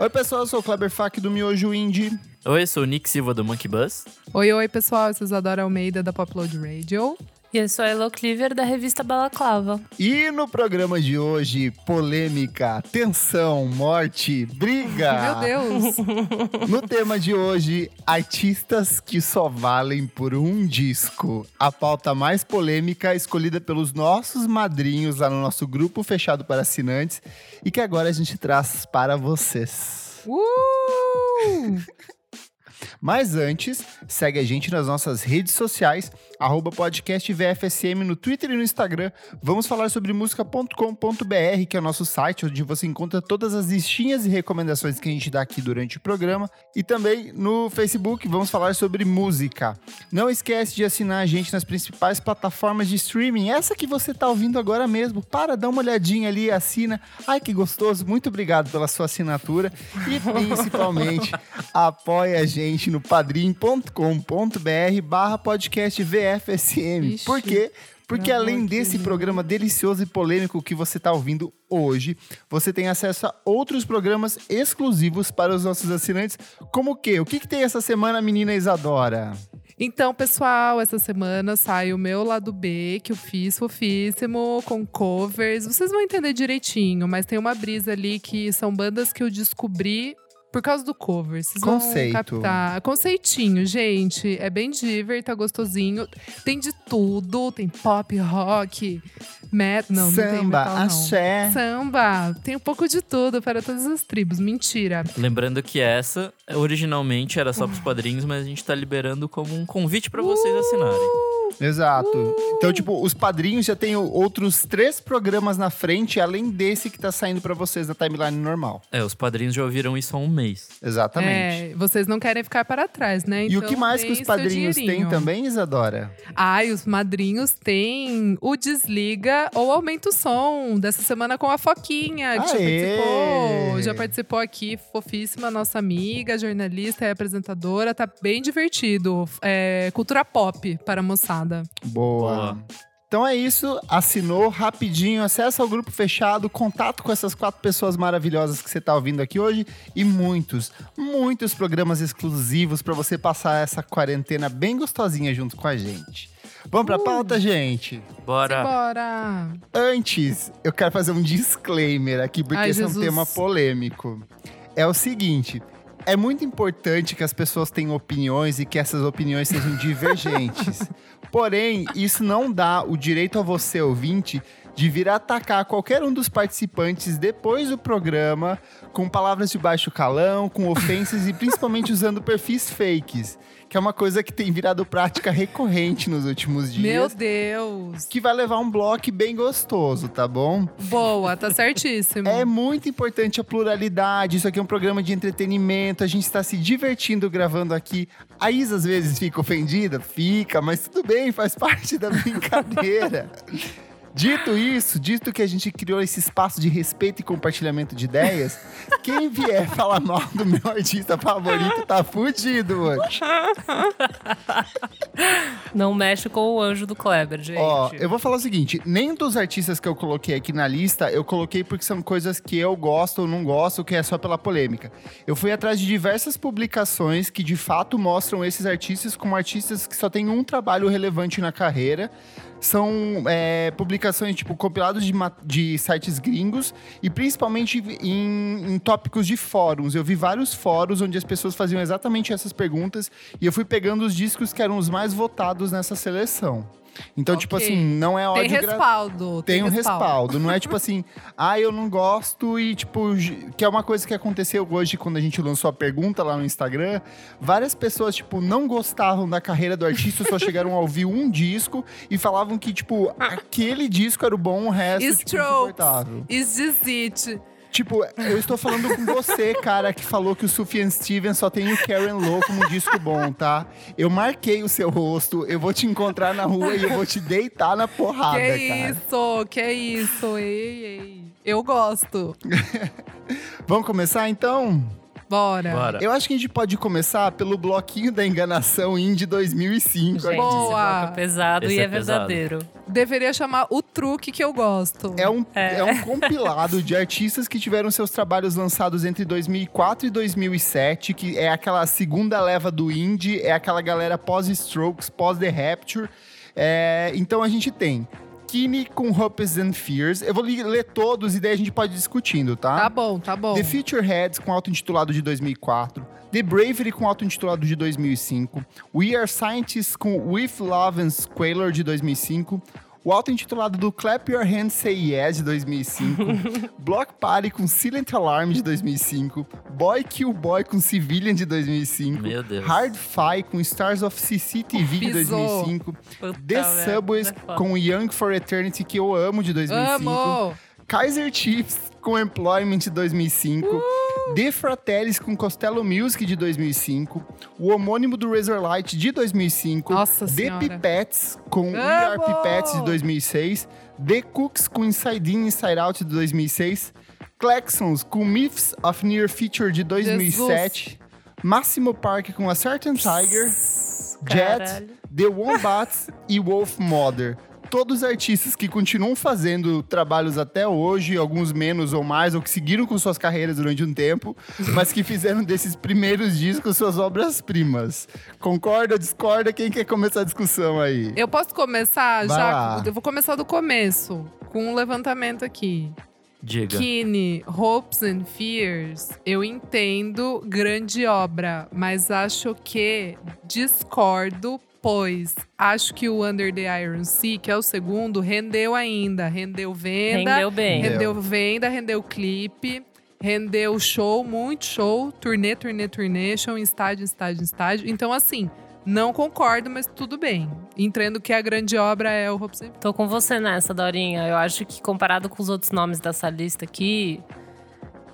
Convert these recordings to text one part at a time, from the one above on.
Oi, pessoal, eu sou o Kleber Fak do Miojo Indie. Oi, eu sou o Nick Silva do Monkey Bus. Oi, oi, pessoal, eu sou Isadora Almeida da Popload Radio. E eu sou a Elo Cleaver da revista Balaclava. E no programa de hoje, polêmica, tensão, morte, briga. Meu Deus! No tema de hoje, artistas que só valem por um disco. A pauta mais polêmica escolhida pelos nossos madrinhos lá no nosso grupo fechado para assinantes e que agora a gente traz para vocês. Uh! Mas antes, segue a gente nas nossas redes sociais, arroba podcast VFSM no Twitter e no Instagram. Vamos falar sobre música.com.br, que é o nosso site, onde você encontra todas as listinhas e recomendações que a gente dá aqui durante o programa. E também no Facebook, vamos falar sobre música. Não esquece de assinar a gente nas principais plataformas de streaming, essa que você está ouvindo agora mesmo. Para, dá uma olhadinha ali, assina. Ai, que gostoso. Muito obrigado pela sua assinatura. E principalmente, apoia a gente no padrim.com.br barra podcast VFSM. Ixi, Por quê? Porque meu além desse amorzinho. programa delicioso e polêmico que você está ouvindo hoje, você tem acesso a outros programas exclusivos para os nossos assinantes. Como o quê? O que, que tem essa semana, menina Isadora? Então, pessoal, essa semana sai o meu lado B, que eu fiz fofíssimo, com covers. Vocês vão entender direitinho, mas tem uma brisa ali que são bandas que eu descobri por causa do cover. Vocês Conceito. vão captar. Conceitinho, gente. É bem diver, tá gostosinho. Tem de tudo. Tem pop, rock, metal. Não, não tem Samba, metal, não. axé. Samba. Tem um pouco de tudo para todas as tribos. Mentira. Lembrando que essa, originalmente, era só pros padrinhos, mas a gente tá liberando como um convite pra vocês assinarem. Exato. Então, tipo, os padrinhos já têm outros três programas na frente, além desse que tá saindo para vocês na timeline normal. É, os padrinhos já ouviram isso há um mês. Exatamente. É, vocês não querem ficar para trás, né? E o Então, que mais que os padrinhos têm também, Isadora? Ai, os madrinhos têm o Desliga ou Aumenta o Som, dessa semana com a Foquinha, que já Aê! participou. Já participou aqui, fofíssima, nossa amiga, jornalista e apresentadora. Tá bem divertido. É, cultura pop para a moçada. Boa. Boa. Então é isso, assinou rapidinho, acessa ao grupo fechado, contato com essas quatro pessoas maravilhosas que você tá ouvindo aqui hoje e muitos, muitos programas exclusivos para você passar essa quarentena bem gostosinha junto com a gente. Vamos pra pauta, gente? Bora! Bora! Antes, eu quero fazer um disclaimer aqui, porque Ai, esse é um Jesus. tema polêmico. É o seguinte. É muito importante que as pessoas tenham opiniões e que essas opiniões sejam divergentes. Porém, isso não dá o direito a você, ouvinte, de vir atacar qualquer um dos participantes depois do programa com palavras de baixo calão, com ofensas e principalmente usando perfis fakes, que é uma coisa que tem virado prática recorrente nos últimos dias Meu Deus! que vai levar um bloco bem gostoso, tá bom? Boa, tá certíssimo. É muito importante a pluralidade. Isso aqui é um programa de entretenimento. A gente está se divertindo gravando aqui. A Isa às vezes fica ofendida, fica, mas tudo bem, faz parte da brincadeira. Dito isso, dito que a gente criou esse espaço de respeito e compartilhamento de ideias, quem vier falar mal do meu artista favorito tá fudido hoje. Não mexe com o anjo do Kleber, gente. Ó, eu vou falar o seguinte: nem dos artistas que eu coloquei aqui na lista, eu coloquei porque são coisas que eu gosto ou não gosto, que é só pela polêmica. Eu fui atrás de diversas publicações que de fato mostram esses artistas como artistas que só têm um trabalho relevante na carreira. São é, publicações, tipo, compilados de, de sites gringos e principalmente em, em tópicos de fóruns. Eu vi vários fóruns onde as pessoas faziam exatamente essas perguntas e eu fui pegando os discos que eram os mais votados nessa seleção. Então, tipo Ok. assim, não é Tem ódio gra- respaldo. tem um respaldo. Não é tipo assim, ah, eu não gosto e tipo, que é uma coisa que aconteceu hoje quando a gente lançou a pergunta lá no Instagram. Várias pessoas, tipo, não gostavam da carreira do artista, só chegaram a ouvir um disco e falavam que, tipo, aquele disco era o bom, o resto, tipo, Strokes. insuportável. Is this it? Tipo, eu estou falando com você, cara, que falou que o Sufjan Stevens só tem o Karen Lowe como um disco bom, tá? Eu marquei o seu rosto, eu vou te encontrar na rua e eu vou te deitar na porrada, que cara. isso, que isso, ei, ei. Eu gosto. Vamos começar então? Bora. Bora. Eu acho que a gente pode começar pelo bloquinho da enganação Indie 2005. Gente. Boa. esse bloco é pesado Esse e é é, pesado. verdadeiro. deveria chamar o truque que eu gosto. É um, é. É. um compilado de artistas que tiveram seus trabalhos lançados entre 2004 e 2007, que é aquela segunda leva do indie, é aquela galera pós-Strokes, pós-The Rapture. É, então a gente tem Kine com Hopes and Fears. Eu vou ler todos e daí a gente pode ir discutindo, tá? Tá bom, tá bom. The Future Heads com auto-intitulado de 2004. The Bravery com auto-intitulado de 2005. We Are Scientists com With Love and Squalor de 2005. O auto-intitulado do Clap Your Hands Say Yes de 2005. Block Party com Silent Alarm de 2005. Boy Kill Boy com Civilian de 2005. Meu Deus. Hard Fi com Stars of CCTV de Pisou. 2005. Puta The merda, Subways é com Young for Eternity, que eu amo de 2005. Amo! Kaiser Chiefs com Employment de 2005. Uh! The Fratellis com Costello Music de 2005. O homônimo do Razorlight de 2005. Nossa The Senhora. Pipettes com We Are Amo! Pipettes de 2006. The Cooks com Inside In, Inside Out de 2006. Claxons com Myths of Near Future de 2007. Massimo Park com A Certain Tiger. Jet, Caralho. The Wombats e Wolf Mother. Todos artistas que continuam fazendo trabalhos até hoje, alguns menos ou mais, ou que seguiram com suas carreiras durante um tempo, mas que fizeram desses primeiros discos suas obras-primas. Concorda, discorda? Quem quer começar a discussão aí? Eu posso começar Vai já? lá. Eu vou começar do começo, com um levantamento aqui. Diga. Kine, Hopes and Fears, eu entendo grande obra, mas acho que discordo, pois acho que o Under the Iron Sea, que é o segundo, rendeu ainda. Rendeu venda, Rendeu bem. Rendeu. venda, rendeu clipe, rendeu show, muito show, turnê, turnê, turnê, show em estádio, estádio, estádio. Então, assim, não concordo, mas tudo bem. Entendo que a grande obra é o Fears. Tô com você nessa, Dorinha. Eu acho que comparado com os outros nomes dessa lista aqui.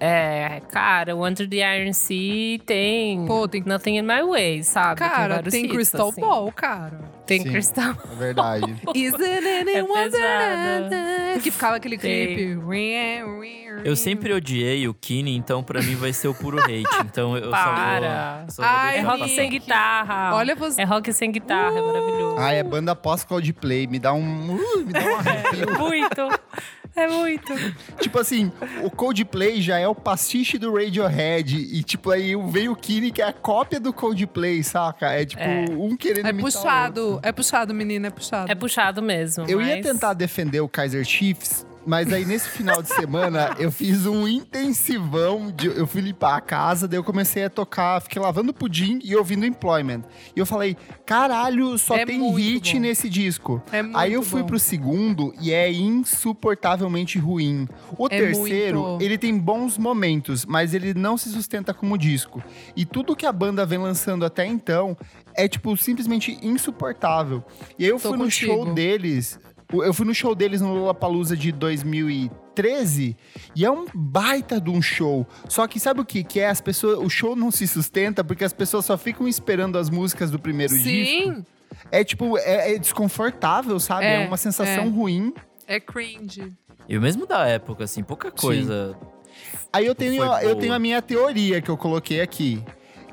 É, cara, o Under the Iron Sea tem. Pô, tem- Nothing in My Way, sabe? Cara, tem hits, Crystal assim. Ball, cara. Tem Sim. Crystal É verdade. Isn't it É Wonderland? pesada. Que ficava aquele Tem. clipe. Eu sempre odiei o Kine, então pra mim vai ser o puro hate. Então eu Para. só vou, só vou Ai, É rock sem guitarra. Olha você. É rock sem guitarra, é maravilhoso. ah, é banda pós-Coldplay. Me dá um... uh, me dá um arrepio. Muito. É muito. Tipo assim, o Coldplay já é o pastiche do Radiohead. E, tipo, aí veio o Kine, que é a cópia do Coldplay, saca? É tipo, É. um querendo É imitar o puxado, outro. é puxado, menina, é puxado. É puxado mesmo. Eu ia mas- tentar defender o Kaiser Chiefs, mas aí nesse final de semana eu fiz um intensivão. De, eu fui limpar a casa, daí eu comecei a tocar, fiquei lavando pudim e ouvindo Employment. E eu falei, caralho, só É tem hit bom. nesse disco. É Aí eu fui bom. pro segundo e é insuportavelmente ruim. O É terceiro, muito. ele tem bons momentos, mas ele não se sustenta como disco. E tudo que a banda vem lançando até então é, tipo, simplesmente insuportável. E aí eu Tô fui no contigo. show deles. Eu fui no show deles no Lollapalooza de 2013 e é um baita de um show. Só que sabe o que que é? As pessoas, o show não se sustenta porque as pessoas só ficam esperando as músicas do primeiro disco. Sim, É tipo, é, é desconfortável, sabe? É, É, uma sensação é. ruim. é cringe. E o mesmo da época, assim, pouca coisa. Aí eu tenho, eu boa. tenho a minha teoria que eu coloquei aqui.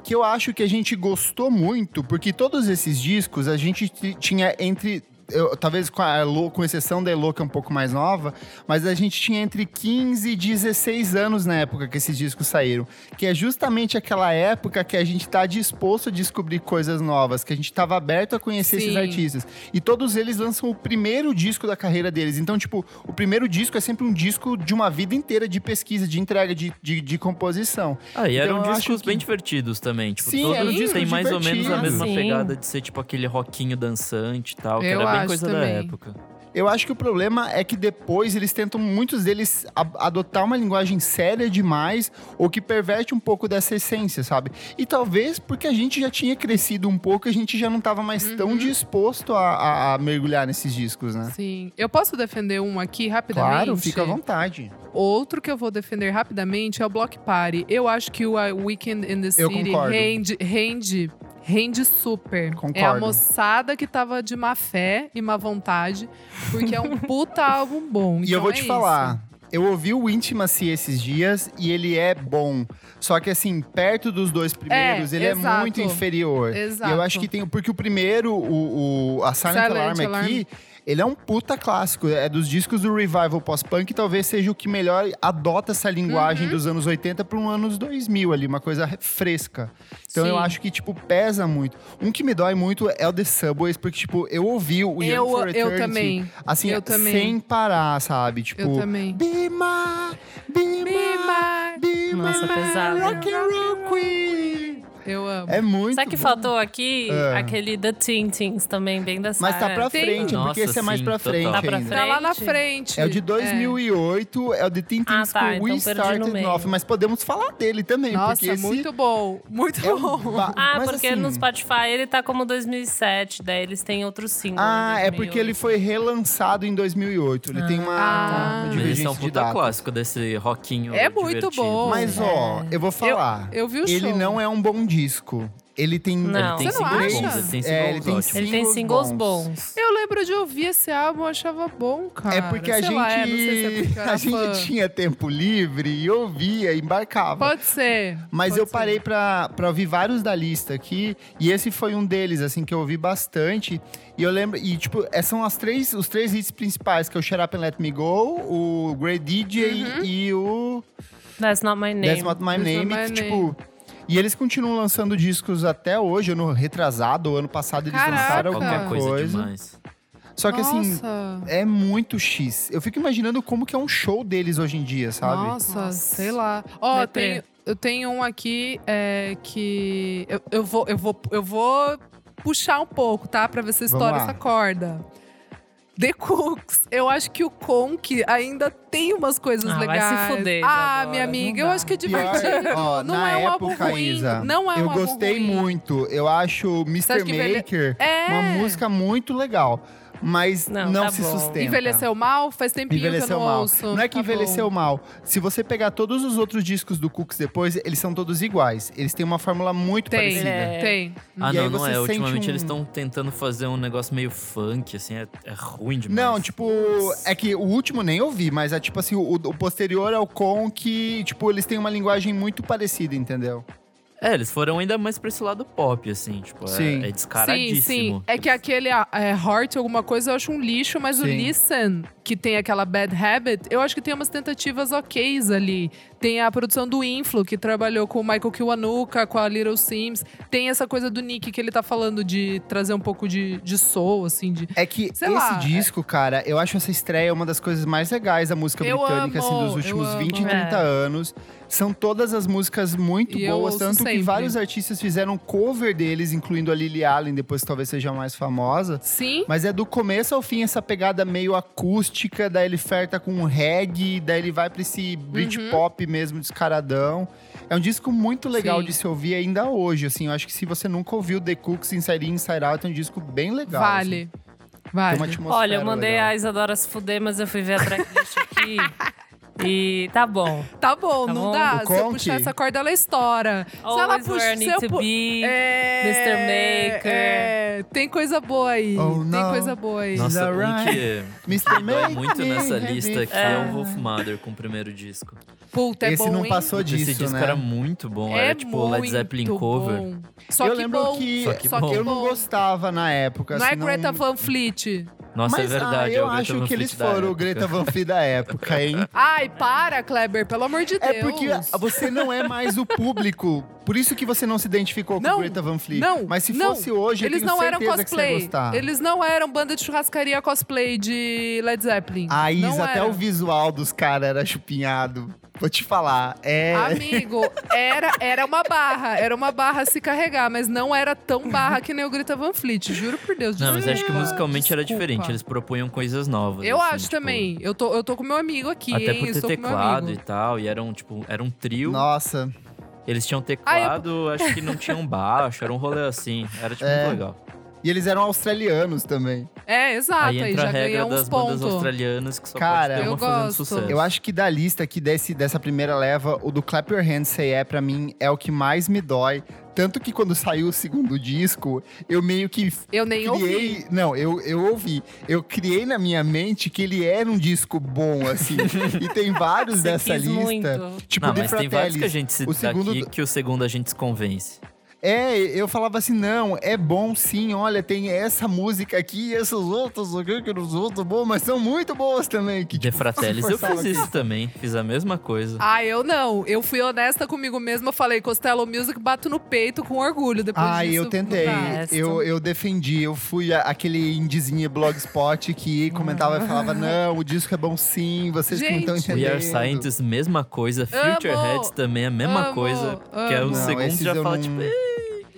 Que eu acho que a gente gostou muito, porque todos esses discos a gente tinha entre. Eu- talvez com, a Elo, com exceção da Elo, que é um pouco mais nova, mas a gente tinha entre 15 e 16 anos na época que esses discos saíram. Que é justamente aquela época que a gente tá disposto a descobrir coisas novas, que a gente tava aberto a conhecer esses Sim. artistas. E todos eles lançam o primeiro disco da carreira deles. Então, tipo, o primeiro disco é sempre um disco de uma vida inteira de pesquisa, de entrega, de, de, de composição. Ah, e eram Então, discos que- bem divertidos também. Tipo, Sim, todos têm discos mais ou menos a mesma Sim. pegada de ser tipo aquele rockinho dançante e tal, que Eu era bem acho coisa da também. época. Eu acho que o problema é que depois eles tentam, muitos deles, adotar uma linguagem séria demais ou que perverte um pouco dessa essência, sabe? E talvez porque a gente já tinha crescido um pouco, a gente já não tava mais Uhum. tão disposto a, a- a mergulhar nesses discos, né? Sim. Eu posso defender um aqui rapidamente? Claro, fica à vontade. Outro que eu vou defender rapidamente é o Block Party. Eu acho que o uh, Weekend in the City rende, rende, rende super. É a Concordo. moçada que tava de má fé e má vontade, porque é um puta álbum bom. E eu Então vou é te isso. falar, eu ouvi o Intimacy esses dias e ele é bom. Só que assim, perto dos dois primeiros, É, ele exato. é muito inferior. Exato. E eu acho que tem. Porque o primeiro, o, o- a Silent, Silent Alarm Alarm. aqui. Ele é um puta clássico. É dos discos do revival pós-punk, talvez seja o que melhor adota essa linguagem Uhum. dos anos 80 para um anos 2000 ali, uma coisa fresca. Então eu Sim. acho que, tipo, pesa muito. Um que me dói muito é o The Subways, porque, tipo, eu ouvi o Young Eu, for eu Eternity, também. assim, Eu também. sem parar, sabe? Tipo, Eu também. Be my, be, Be my, be Nossa, my pesado. rock and roll queen. Eu amo. É muito Sabe que bom. faltou aqui? É. Aquele The Tintins também, bem dessa Mas tá pra frente, Nossa, porque esse é mais sim, pra total. frente Tá pra ainda. Tá lá na frente. frente. É o de 2008, é, o de Tintin Ah, tá, School então We no Started meio. Off, mas podemos falar dele também, Nossa, porque esse muito bom. Muito é bom. ba- Ah, mas porque assim, no Spotify ele tá como 2007, daí eles têm outros singles. Ah, é porque ele 2008. foi relançado em 2008. Ele tem uma, Ah. uma Mas esse é divergência um de data. clássico desse rockinho É muito divertido. bom. Mas ó, eu vou falar. eu vi o ele show. não é um bom disco. Ele tem Não. Ele tem singles acha? bons, ele tem É, singles ele tem ótimos. Ele tem singles bons. Eu lembro de ouvir esse álbum, eu achava bom, cara. É porque a Sei gente, lá, é, não sei se é porque a gente fã. tinha tempo livre e ouvia, embarcava. Pode ser. Mas pode eu ser. parei pra, pra ouvir vários da lista aqui, e esse foi um deles, assim, que eu ouvi bastante. E eu lembro, e tipo, é, são as três, os três hits principais, que é o Shut Up and Let Me Go, o Great DJ Uhum. e o That's not my name. That's Not My That's Name, Not My que, tipo... E eles continuam lançando discos até hoje, ano retrasado, ano passado eles Caraca. lançaram alguma coisa, coisa. demais. Só que assim, Nossa. é muito X. Eu fico imaginando como que é um show deles hoje em dia, sabe? Nossa, Nossa. sei lá. Ó, Deprê. tem, eu tenho um aqui é, que eu, eu vou, eu, vou, eu vou puxar um pouco, tá? Pra ver se estoura essa corda. The Cooks. Eu acho que o Conk ainda tem umas coisas Ah, vai se legais. fuder, Ah, Isadora, minha amiga, eu acho que é Pior, divertido. ó, não na é um álbum época, ruim. Isa, não é um eu gostei ruim. muito. Eu acho Mr. Maker É. uma música muito legal. Mas não, Não, tá se bom. sustenta. Envelheceu mal? Faz tempinho que eu Envelheceu não mal. ouço. Não é que Tá bom. envelheceu mal. Se você pegar todos os outros discos do Cooks depois, eles são todos iguais. Eles têm uma fórmula muito Tem, parecida. É. tem. Ah, E não, não você é. Ultimamente um- eles estão tentando fazer um negócio meio funk, assim, é, é ruim demais. Não, tipo, é que o último nem ouvi, mas é tipo assim, o, o posterior é o com que, tipo, eles têm uma linguagem muito parecida, entendeu? É, eles foram ainda mais pra esse lado pop, assim, tipo, é- Sim. é, Sim, descaradíssimo. sim. É que aquele é, Heart, alguma coisa, eu acho um lixo, mas o Sim. Listen, que tem aquela Bad Habit, eu acho que tem umas tentativas oks ali. Tem a produção do Influ, que trabalhou com o Michael Kiwanuka, com a Little Sims. Tem essa coisa do Nick que ele tá falando de trazer um pouco de, de soul, assim, de. É que esse lá, disco, cara, eu acho essa estreia uma das coisas mais legais da música Eu britânica, assim, amo, dos eu últimos amo. 20 e 30 É. anos. São todas as músicas muito E boas, tanto que sempre. vários artistas fizeram cover deles, incluindo a Lily Allen, depois talvez seja a mais famosa. Sim. Mas é do começo ao fim essa pegada meio acústica, daí ele ferta com reggae, daí ele vai pra esse Britpop mesmo descaradão. É um disco muito legal Uhum. Sim. de se ouvir ainda hoje, assim. Eu acho que se você nunca ouviu The Cooks Inside In, Inside Out, é um disco bem legal. vale. assim. Vale. Tem uma atmosfera Olha, eu mandei legal. a Isadora se fuder, mas eu fui ver a tracklist aqui. E tá bom. Tá bom, Tá não bom? dá. O Se eu puxar essa corda, ela estoura. se ela Always puxa, where I se eu pu- be. É, Mr. Maker. É, tem coisa boa aí. Oh, tem coisa boa aí. Nossa, um que Mr. me dói Make muito nessa lista aqui é. o Wolf Mother com o primeiro disco. Puta, é Esse bom, não hein? passou disso, Esse disco né? era muito bom, É era tipo Led Zeppelin cover. bom. Só eu que lembro bom. que, Só que Só que eu não gostava na época. Não é Greta Van Fleet. Nossa, Mas é verdade. ah, é eu Greta acho Van que eles foram o. Greta Van Fleet da época, hein? Ai, para, Kleber, pelo amor de Deus. É porque você não é mais o público. Por isso que você não se identificou com Não, o Greta Van Fleet. Não, Mas se não. fosse hoje, eles eu tenho não eram cosplay. gostar. Eles não eram banda de churrascaria cosplay de Led Zeppelin. A não Isa, até o visual dos caras era chupinhado. Vou te falar. É. Amigo, era, era uma barra. Era uma barra a se carregar, mas não era tão barra que nem o Greta Van Fleet. Juro por Deus. Não, mas acho que desculpa, musicalmente era desculpa. diferente. Eles propunham coisas novas. Eu assim, acho tipo, também. Eu tô, eu tô com meu amigo aqui, Até hein? por ter com teclado e tal. E era um, tipo, era um trio. Nossa. Eles tinham Ah, teclado, acho que não tinham baixo. Era um rolê assim. Era, tipo, É. muito legal. E eles eram australianos também. É, exato. Aí Aí, entra a já regra ganha das uns bandas pontos. australianas que só Cara, pode ter eu uma fazendo gosto. sucesso. Eu acho que da lista aqui desse, dessa primeira leva, o do Clap Your Hands Say É, pra mim, é o que mais me dói. Tanto que quando saiu o segundo disco, eu meio que Eu nem criei. ouvi. Não, eu, eu ouvi. Eu criei na minha mente que ele era um disco bom, assim. e tem vários Você dessa quis lista. muito. Tipo, Não, mas tem vários que a gente cita o segundo aqui que o segundo a gente se convence. É, eu falava assim, não, é bom sim, olha, tem essa música aqui e essas outras aqui que os outros bom, mas são muito boas também. Que, De tipo, Fratellis eu fiz aqui. isso também. Fiz a mesma coisa. Ah, eu não. Eu fui honesta comigo mesma. Eu falei, Costello Music, bato no peito com orgulho. Depois Ah, disso, eu tentei. Eu, eu defendi. Eu fui a- aquele indizinho blogspot que comentava e falava: não, o disco é bom sim, vocês que não estão Gente. entendendo. We Are Scientists, mesma coisa. Future Amo, Heads também, a mesma amo, coisa. Que é o amo. Não, segundo já eu fala, não- tipo.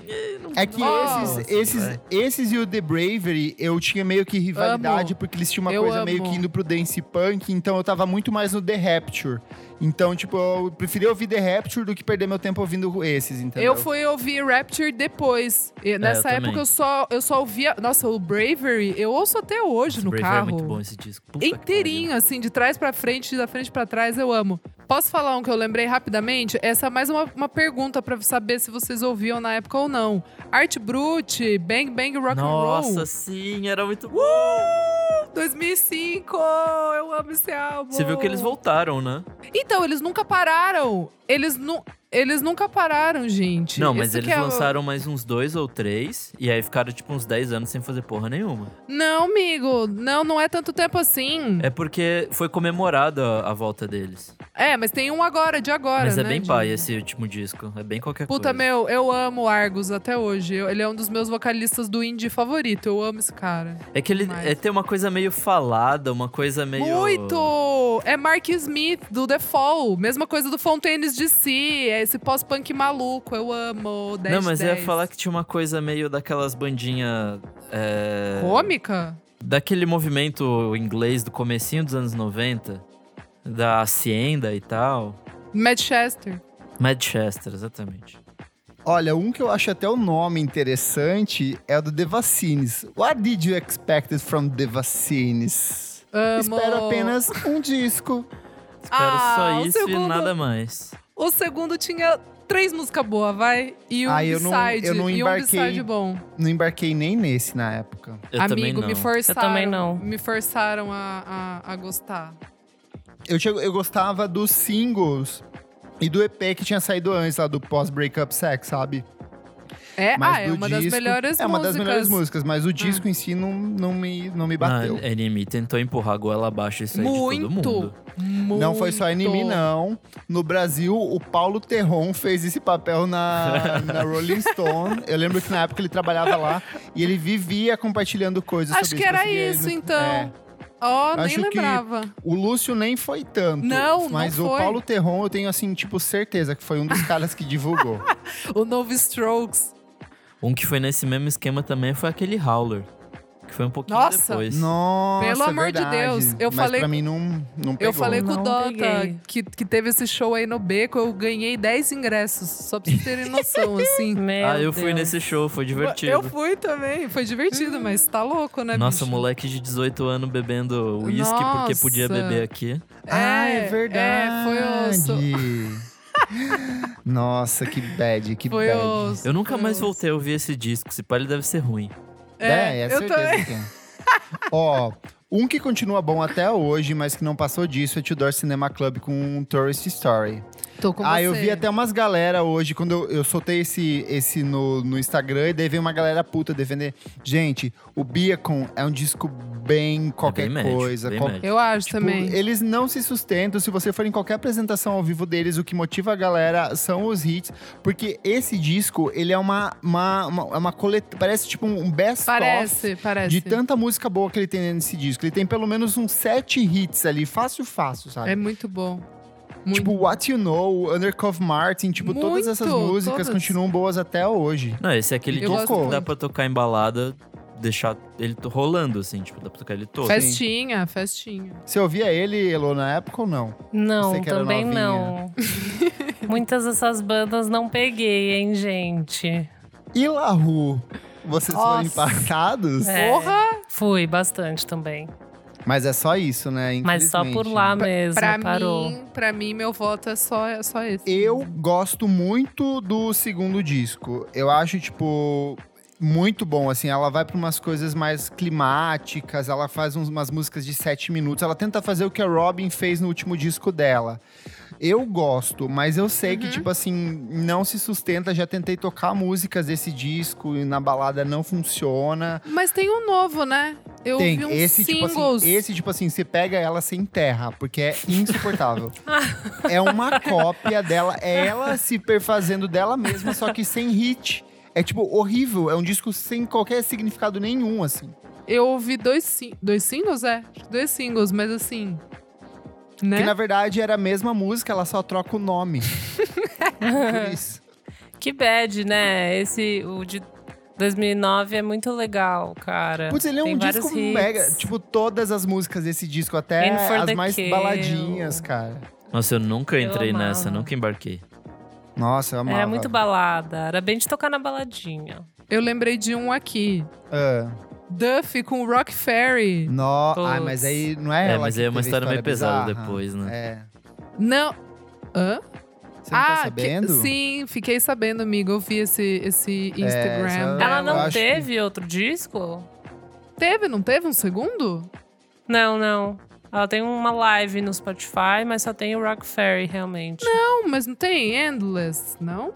Yeah. Não É que gosto", esses, esses, vai. esses e o The Bravery, eu tinha meio que rivalidade, Amo. porque eles tinham uma Eu coisa meio amo. que indo pro dance punk, então eu tava muito mais no The Rapture. Então, tipo, eu preferia ouvir The Rapture do que perder meu tempo ouvindo esses, entendeu? Eu fui ouvir Rapture depois. E nessa eu época também. eu só, eu só ouvia. Nossa, o Bravery, eu ouço até hoje no Bravery carro. é muito bom esse disco. Puta Inteirinho, assim, de trás pra frente, da frente pra trás, eu amo. Posso falar um que eu lembrei rapidamente? Essa é mais uma, uma pergunta pra saber se vocês ouviam na época ou não. Art Brut, Bang Bang Rock pariu. and Roll. Nossa, sim, era muito bom. 2005! Eu amo esse álbum. Você viu que eles voltaram, né? Então, eles nunca pararam. Eles, nu eles nunca pararam, gente. Não, mas eles é o- lançaram mais uns dois ou três. E aí ficaram, tipo, uns 10 anos sem fazer porra nenhuma. Não, amigo. Não, não é tanto tempo assim. É porque foi comemorada a, volta deles. É, mas tem um agora, de agora, Mas é né, bem de- pai esse último disco. É bem qualquer Puta, coisa. meu, eu amo Argus até hoje. Eu- ele é um dos meus vocalistas do indie favorito. Eu amo esse cara. É que ele é, tem uma coisa meio falada, uma coisa meio. Muito! É Mark Smith, do The Fall. Mesma coisa do Fontaines DC. É esse pós-punk maluco. Eu amo. 10 Não, mas eu ia 10. falar que tinha uma coisa meio daquelas bandinhas. É... Cômica? Daquele movimento inglês do comecinho dos anos 90. Da Hacienda e tal. Manchester. Manchester, exatamente. Olha, um que eu acho até o nome interessante é o do The Vaccines. What did you expect from The Vaccines? Amo. Espero apenas um disco. Espero Ah, só isso e segundo- nada mais. O segundo tinha três músicas boas, vai. E um Ah, eu não- B-side. eu não e um embarquei. Bom. Não embarquei nem nesse na época. Eu também Amigo, não. me forçaram. Eu também não. Me forçaram a, a, a gostar. Eu, chego- eu gostava dos singles e do EP que tinha saído antes, lá do pós-breakup sex, sabe? É, Mas ah, é uma das disco- melhores É uma músicas. das melhores músicas, mas o disco em si não, não, me, não me bateu. Ah, NME tentou empurrar a goela abaixo isso aí de Muito. todo mundo. Muito. Não foi só anime, não. No Brasil, o Paulo Terron fez esse papel na, na Rolling Stone. Eu lembro que na época ele trabalhava lá e ele vivia compartilhando coisas Acho sobre que era isso, então. É. Ó, nem Acho que lembrava. O Lúcio nem foi tanto. Não, não Mas o foi. Paulo Terron, eu tenho, assim, tipo, certeza que foi um dos caras que divulgou. O novo Strokes. Um que foi nesse mesmo esquema também foi aquele Howler. Que foi um pouquinho Nossa. depois. Nossa, Pelo amor de. Deus, eu Mas falei- pra mim não, não pegou. Eu falei com o Não Dota peguei. que, que teve esse show aí no Beco, eu ganhei 10 ingressos. Só pra vocês terem noção, assim. Meu ah, eu fui Deus. nesse show, foi divertido. Eu fui também, foi divertido, mas tá louco, né, Nossa, bicho? moleque de 18 anos bebendo uísque porque podia beber aqui. Ah, é É, verdade. é, foi osso. Nossa, que bad, que Foi bad. osso. Eu nunca mais osso. voltei a ouvir esse disco. Esse pai ele deve ser ruim. É, é eu certeza também. que é. Ó, um que continua bom até hoje, mas que não passou disso é Tudor Cinema Club com Tourist Story. Tô com ah, você. eu vi até umas galera hoje, quando eu, eu soltei esse, esse no, no Instagram, e daí veio uma galera puta defender. Gente, o Beacon é um disco bem qualquer bem médio, coisa. bem qual-. Eu acho Tipo, também. eles não se sustentam. Se você for em qualquer apresentação ao vivo deles, o que motiva a galera são os hits. Porque esse disco, ele é uma, uma, uma, é uma coleta... Parece tipo um best-of Parece, parece. de tanta música boa que ele tem nesse disco. Ele tem pelo menos uns sete hits ali, fácil, fácil, sabe? É muito bom. Muito Tipo, What You Know, Undercover Martin, tipo, todas essas Muito, músicas todas. continuam boas até hoje. Não, esse é aquele Eu disco que dá muito. pra tocar em balada, deixar ele rolando, assim, tipo, dá pra tocar ele todo. Festinha, festinha. Você ouvia ele, Elo, na época ou não? Não, Você que era também não. Muitas dessas bandas não peguei, hein, gente. E Lahu? Vocês foram Nossa. impactados? É. Porra! Fui bastante também. Mas é só isso, né? Mas só por lá mesmo, Pra parou. mim, pra mim, meu voto é só, é só esse. Eu gosto muito do segundo disco. Eu acho, tipo, muito bom, assim. Ela vai pra umas coisas mais climáticas, ela faz umas músicas de sete minutos. Ela tenta fazer o que a Robin fez no último disco dela. Eu gosto, mas eu sei que, Uhum. tipo assim, não se sustenta. Já tentei tocar músicas desse disco e na balada não funciona. Mas tem um novo, né? Eu Tem vi uns esse, tipo singles. assim, esse, tipo assim, você pega ela sem terra, porque é insuportável. é uma cópia dela, é ela se perfazendo dela mesma, só que sem hit. É, tipo, horrível. É um disco sem qualquer significado nenhum, assim. Eu ouvi dois, dois singles, é? Acho que Dois singles, mas assim. Né? Que na verdade era a mesma música, ela só troca o nome. Por isso. Que bad, né? Esse, o de 2009 é muito legal, cara. Putz, ele é Tem um disco hits. mega. Tipo, todas as músicas desse disco, até as mais Kill. baladinhas, cara. Nossa, eu nunca Eu entrei amava. nessa, nunca embarquei. Nossa, eu amava. Era muito balada. Era bem de tocar na baladinha. Eu lembrei de um aqui. Ah, Duff com Rock Ferry. no... Ah, mas aí não é É, ela mas que aí é uma teve a história meio pesada bizarra? depois, né? É. Não. Hã? Você não tá que- sabendo? sim, fiquei sabendo, amigo. Eu vi esse, esse Instagram. essa- dela. Ela eu não acho que- teve outro disco? Teve, não teve um segundo? Não, não. Ela tem uma live no Spotify, mas só tem o Rock Ferry, realmente. Não, mas não tem Endless, não?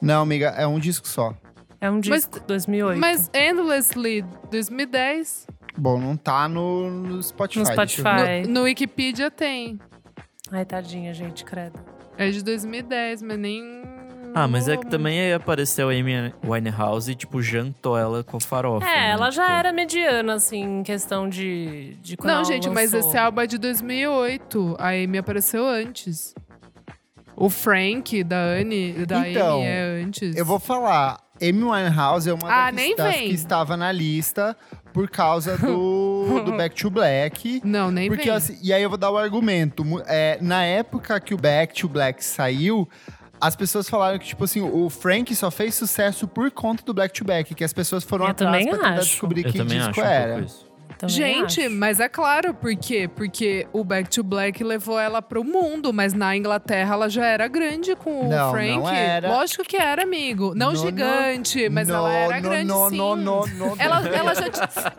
Não, amiga, é um disco só. É um Mas- disco 2008. Mas Endlessly 2010. Bom, não tá no, no Spotify. No. Spotify. No, no Wikipedia tem. Ai, tadinha, gente, credo. É de 2010, mas nem. Ah, mas é que não- também aí apareceu a Amy Winehouse e, tipo, jantou ela com farofa. É, né? ela já Tipo, era mediana, assim, em questão de, de quando Não, ela gente, mas lançou. esse álbum é de 2008. A Amy apareceu antes. O Frank da Anne, da Então, Amy é antes. Eu vou falar. Amy Winehouse é uma Ah, das, que estava na lista por causa do, do Back to Black. Não, nem Porque, vem. assim, e aí eu vou dar o argumento. É, na época que o Back to Black saiu, as pessoas falaram que, tipo assim, o Frank só fez sucesso por conta do Black to Back, que as pessoas foram Eu atrás pra tentar acho. descobrir Eu que também disco acho um era. pouco isso. Também Gente, acho. mas é claro, por quê? Porque o Back to Black levou ela pro mundo, mas na Inglaterra ela já era grande com o Não, Frank. não era. Lógico que era, amigo. Não No, no, gigante, mas no, ela era no, grande no, sim. no, no, no, Ela, ela, já,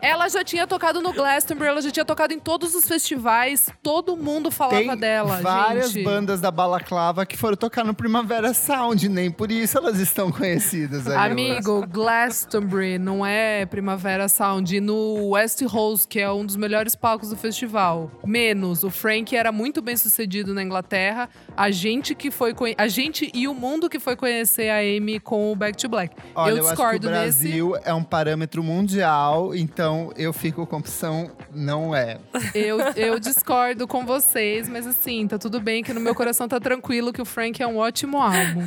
ela já tinha tocado no Glastonbury, ela já tinha tocado em todos os festivais, todo mundo falava Tem dela, várias gente. bandas da Balaclava que foram tocar no Primavera Sound, nem por isso elas estão conhecidas. aí. Amigo, Glastonbury não é Primavera Sound. E no West Que é um dos melhores palcos do festival. Menos. O Frank era muito bem sucedido na Inglaterra. A gente que foi A gente e o mundo que foi conhecer a Amy com o Back to Black. Olha, eu eu, acho que discordo o nesse. Brasil é um parâmetro mundial, então eu fico com a opção não é. Eu, eu discordo com vocês, mas assim, tá tudo bem que no meu coração tá tranquilo que o Frank é um ótimo álbum.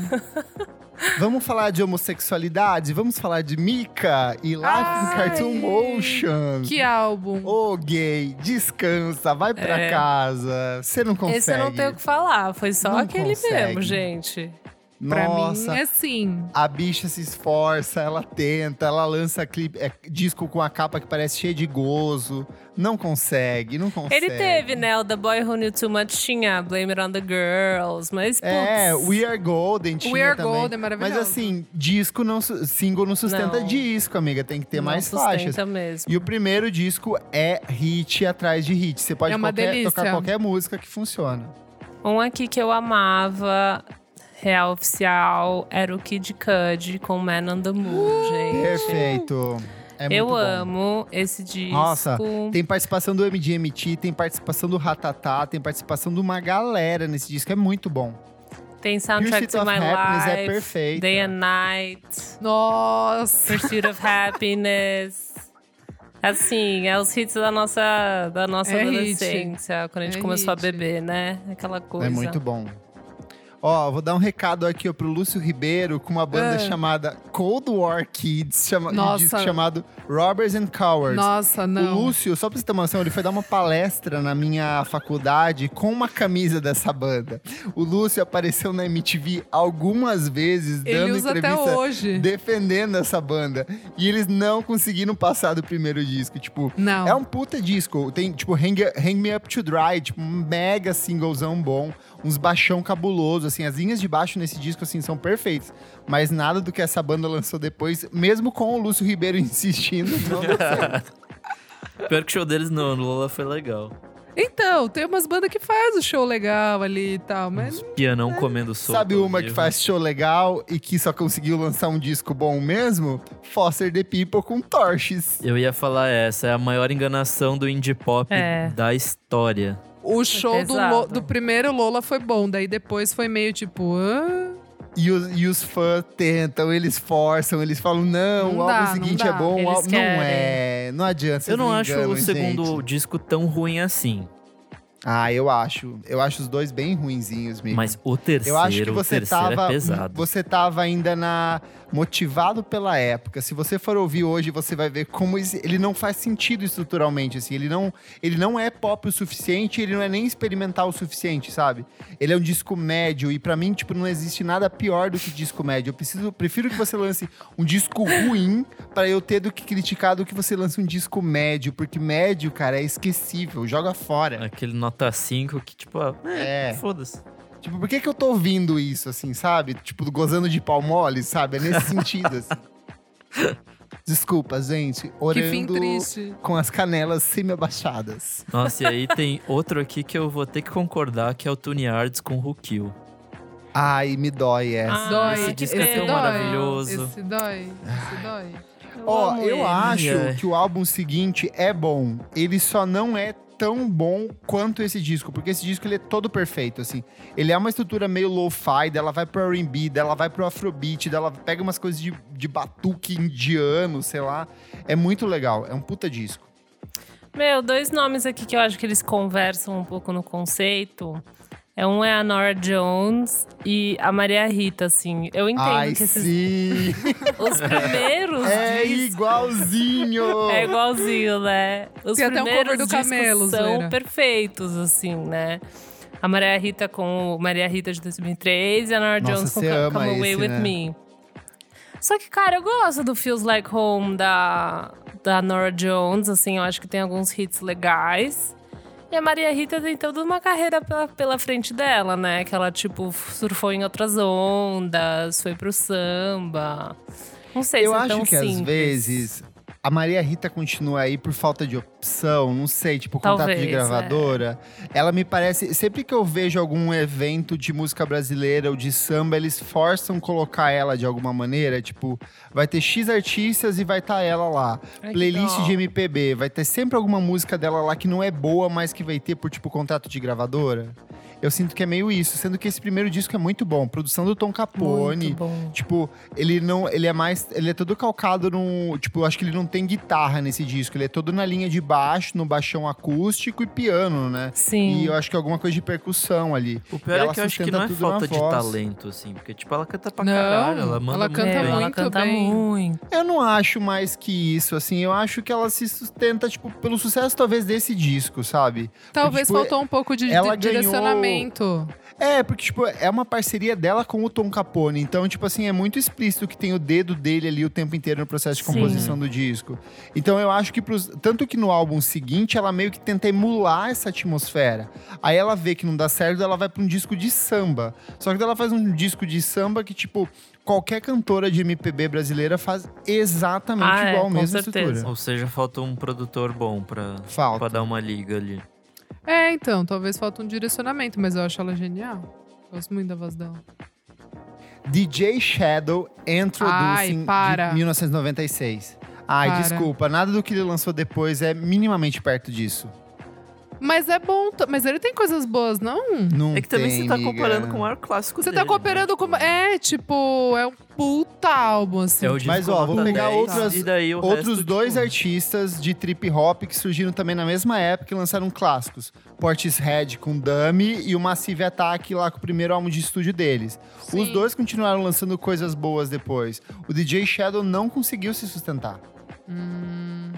Vamos falar de homossexualidade? Vamos falar de Mika e Life in Ai, Cartoon Motion. que álbum. Ô, gay, descansa, vai pra É. casa. Você não consegue. Esse eu não tenho o que falar, foi só Não aquele consegue. mesmo, gente. Pra Nossa, mim é sim. a bicha se esforça, ela tenta, ela lança clipe, é, disco com a capa que parece cheia de gozo. Não consegue, não consegue. Ele teve, né? O The Boy Who Knew Too Much tinha Blame It on the Girls, mas putz, É, We Are Golden tinha We Are também. Golden, maravilhoso. Mas assim, disco não, single não sustenta Não. disco, amiga. Tem que ter não mais faixas. mesmo. E o primeiro disco é hit atrás de hit. Você pode É qualquer- tocar qualquer música que funciona. Um aqui que eu amava, real oficial, era o Kid Cudi com Man on the Moon, gente. Perfeito. É muito eu bom. amo esse disco. Nossa, Tem participação do MGMT, tem participação do Ratatá, tem participação de uma galera nesse disco. É muito bom. Tem Soundtrack to of My Happiness é Life, perfeita. Day and Night, Nossa. Pursuit of Happiness. Assim, é os hits da nossa, da nossa É hit. adolescência, quando a gente É começou hit. a beber, né? Aquela coisa. É muito bom. Ó, vou dar um recado aqui ó, pro Lúcio Ribeiro com uma banda Ah. chamada Cold War Kids, chama, Nossa. disco chamado Robbers and Cowards. Nossa, O não. Lúcio, só pra você ter uma noção, ele foi dar uma palestra na minha faculdade com uma camisa dessa banda. O Lúcio apareceu na MTV algumas vezes, Ele dando usa até entrevista hoje. defendendo essa banda. E eles não conseguiram passar do primeiro disco. Tipo, Não. é um puta disco. Tem, tipo, Hang, Hang Me Up to Dry, tipo, um mega singlezão bom. Uns baixão cabuloso, assim. As linhas de baixo nesse disco, assim, são perfeitas. Mas nada do que essa banda lançou depois, mesmo com o Lúcio Ribeiro insistindo, não deu certo. Pior que o show deles no Lola foi legal. Então, tem umas bandas que faz o show legal ali e tal, mas Pianão comendo sopa. Sabe uma que vivo. faz show legal e que só conseguiu lançar um disco bom mesmo? Foster the People com Torches. Eu ia falar essa, é a maior enganação do indie pop É. da história. O show do. Lo- do primeiro Lola foi bom, daí depois foi meio tipo. "Ah". E os, e os fãs tentam, eles forçam, eles falam: não, Não o dá, álbum seguinte é bom, álbum não é. Não adianta. Eu não acho enganam, o segundo gente. disco tão ruim assim. Ah, eu acho. Eu acho os dois bem ruinzinhos mesmo. Mas o terceiro, Eu acho que o você terceiro tava, é pesado. você tava ainda na motivado pela época. Se você for ouvir hoje, você vai ver como ele não faz sentido estruturalmente assim. Ele não, ele não é pop o suficiente, ele não é nem experimental o suficiente, sabe? Ele é um disco médio e pra mim, tipo, não existe nada pior do que disco médio. Eu preciso, prefiro que você lance um disco ruim pra eu ter do que criticar do que você lance um disco médio, porque médio, cara, é esquecível, joga fora. Aquele nota 5 que, tipo, ah, é, É. foda-se. Tipo, por que que eu tô ouvindo isso, assim, sabe? Tipo, gozando de pau mole, sabe? É nesse sentido, assim. Desculpa, gente. Que fim Orando triste. com as canelas semi-abaixadas. Nossa, e aí tem outro aqui que eu vou ter que concordar, que é o Tune Yards com Kill. Ai, me dói essa. Ah, dói. esse disco é tão dói. maravilhoso. Esse dói. Esse dói. Ó, eu ele. acho Ai. que o álbum seguinte é bom. Ele só não é tão bom quanto esse disco, porque esse disco ele é todo perfeito, assim. Ele é uma estrutura meio lo-fi, dela vai pro R&B, dela vai pro afrobeat, dela pega umas coisas de, de batuque indiano, sei lá. É muito legal, é um puta disco. Meu, dois nomes aqui que eu acho que eles conversam um pouco no conceito. É um é a Nora Jones e a Maria Rita, assim. Eu entendo Ai, que esses sim! os primeiros é discos igualzinho! é igualzinho, né? Os Tem até um primeiros cover do Camelo, são perfeitos, assim, né? A Maria Rita com o Maria Rita de 2003 e a Nora Nossa, Jones com Come Come Away esse, With né? Me. Só que, cara, eu gosto do Feels Like Home da, da Nora Jones, assim, eu acho que tem alguns hits legais. E a Maria Rita tem toda uma carreira pela, pela frente dela, né? Que ela, tipo, surfou em outras ondas, foi pro samba. Não sei Eu se é acho que às simples. vezes a Maria Rita continua aí por falta de opção, não sei, tipo, contato Talvez, de é. gravadora. Ela me parece. Sempre que eu vejo algum evento de música brasileira ou de samba, eles forçam colocar ela de alguma maneira. Tipo, vai ter X artistas e vai estar ela lá. Ai, Playlist de MPB, vai ter sempre alguma música dela lá que não é boa, mas que vai ter por, tipo, contrato de gravadora. Eu sinto que é meio isso, sendo que esse primeiro disco é muito bom. Produção do Tom Capone. Muito bom. Tipo, ele não. Ele é mais. Ele é todo calcado no. Tipo, eu acho que ele não tem guitarra nesse disco. Ele é todo na linha de baixo, no baixão acústico e piano, né? Sim. E eu acho que alguma coisa de percussão ali. O pior Ela é que eu acho que sustenta não é tudo na falta de voz. talento, assim. Porque, tipo, ela canta pra Não, caralho. Ela manda ela muito canta bem. ela muito canta bem. muito. Eu não acho mais que isso, assim. Eu acho que ela se sustenta, tipo, pelo sucesso, talvez, desse disco, sabe? Talvez tipo, faltou um pouco de, ela de ganhou- direcionamento. É, porque, tipo, é uma parceria dela com o Tom Capone. Então, tipo assim, é muito explícito que tem o dedo dele ali o tempo inteiro no processo de Sim. composição do disco. Então, eu acho que, pros, tanto que no álbum seguinte, ela meio que tenta emular essa atmosfera. Aí ela vê que não dá certo, ela vai pra um disco de samba. Só que ela faz um disco de samba que, tipo, qualquer cantora de MPB brasileira faz exatamente Ah, é, igual a com mesma certeza. estrutura. Ou seja, falta um produtor bom pra, Falta. pra dar uma liga ali. É, então, talvez falta um direcionamento, mas eu acho ela genial. Gosto muito da voz dela. DJ Shadow Introducing Ai, para. de 1996. Ai, Para. desculpa, nada do que ele lançou depois é minimamente perto disso. Mas é bom, mas ele tem coisas boas, não? Não É que também tem, você tá amiga. comparando com o maior clássico Você dele. tá cooperando com. É, tipo, é um puta álbum, assim. É o disco Mas, ó, vou nota pegar 10, outras- e daí o Outros resto, dois tipo, artistas de trip hop que surgiram também na mesma época e lançaram clássicos. Portishead com Dummy e o Massive Attack lá com o primeiro álbum de estúdio deles. Os Sim. dois continuaram lançando coisas boas depois. O DJ Shadow não conseguiu se sustentar. Hum.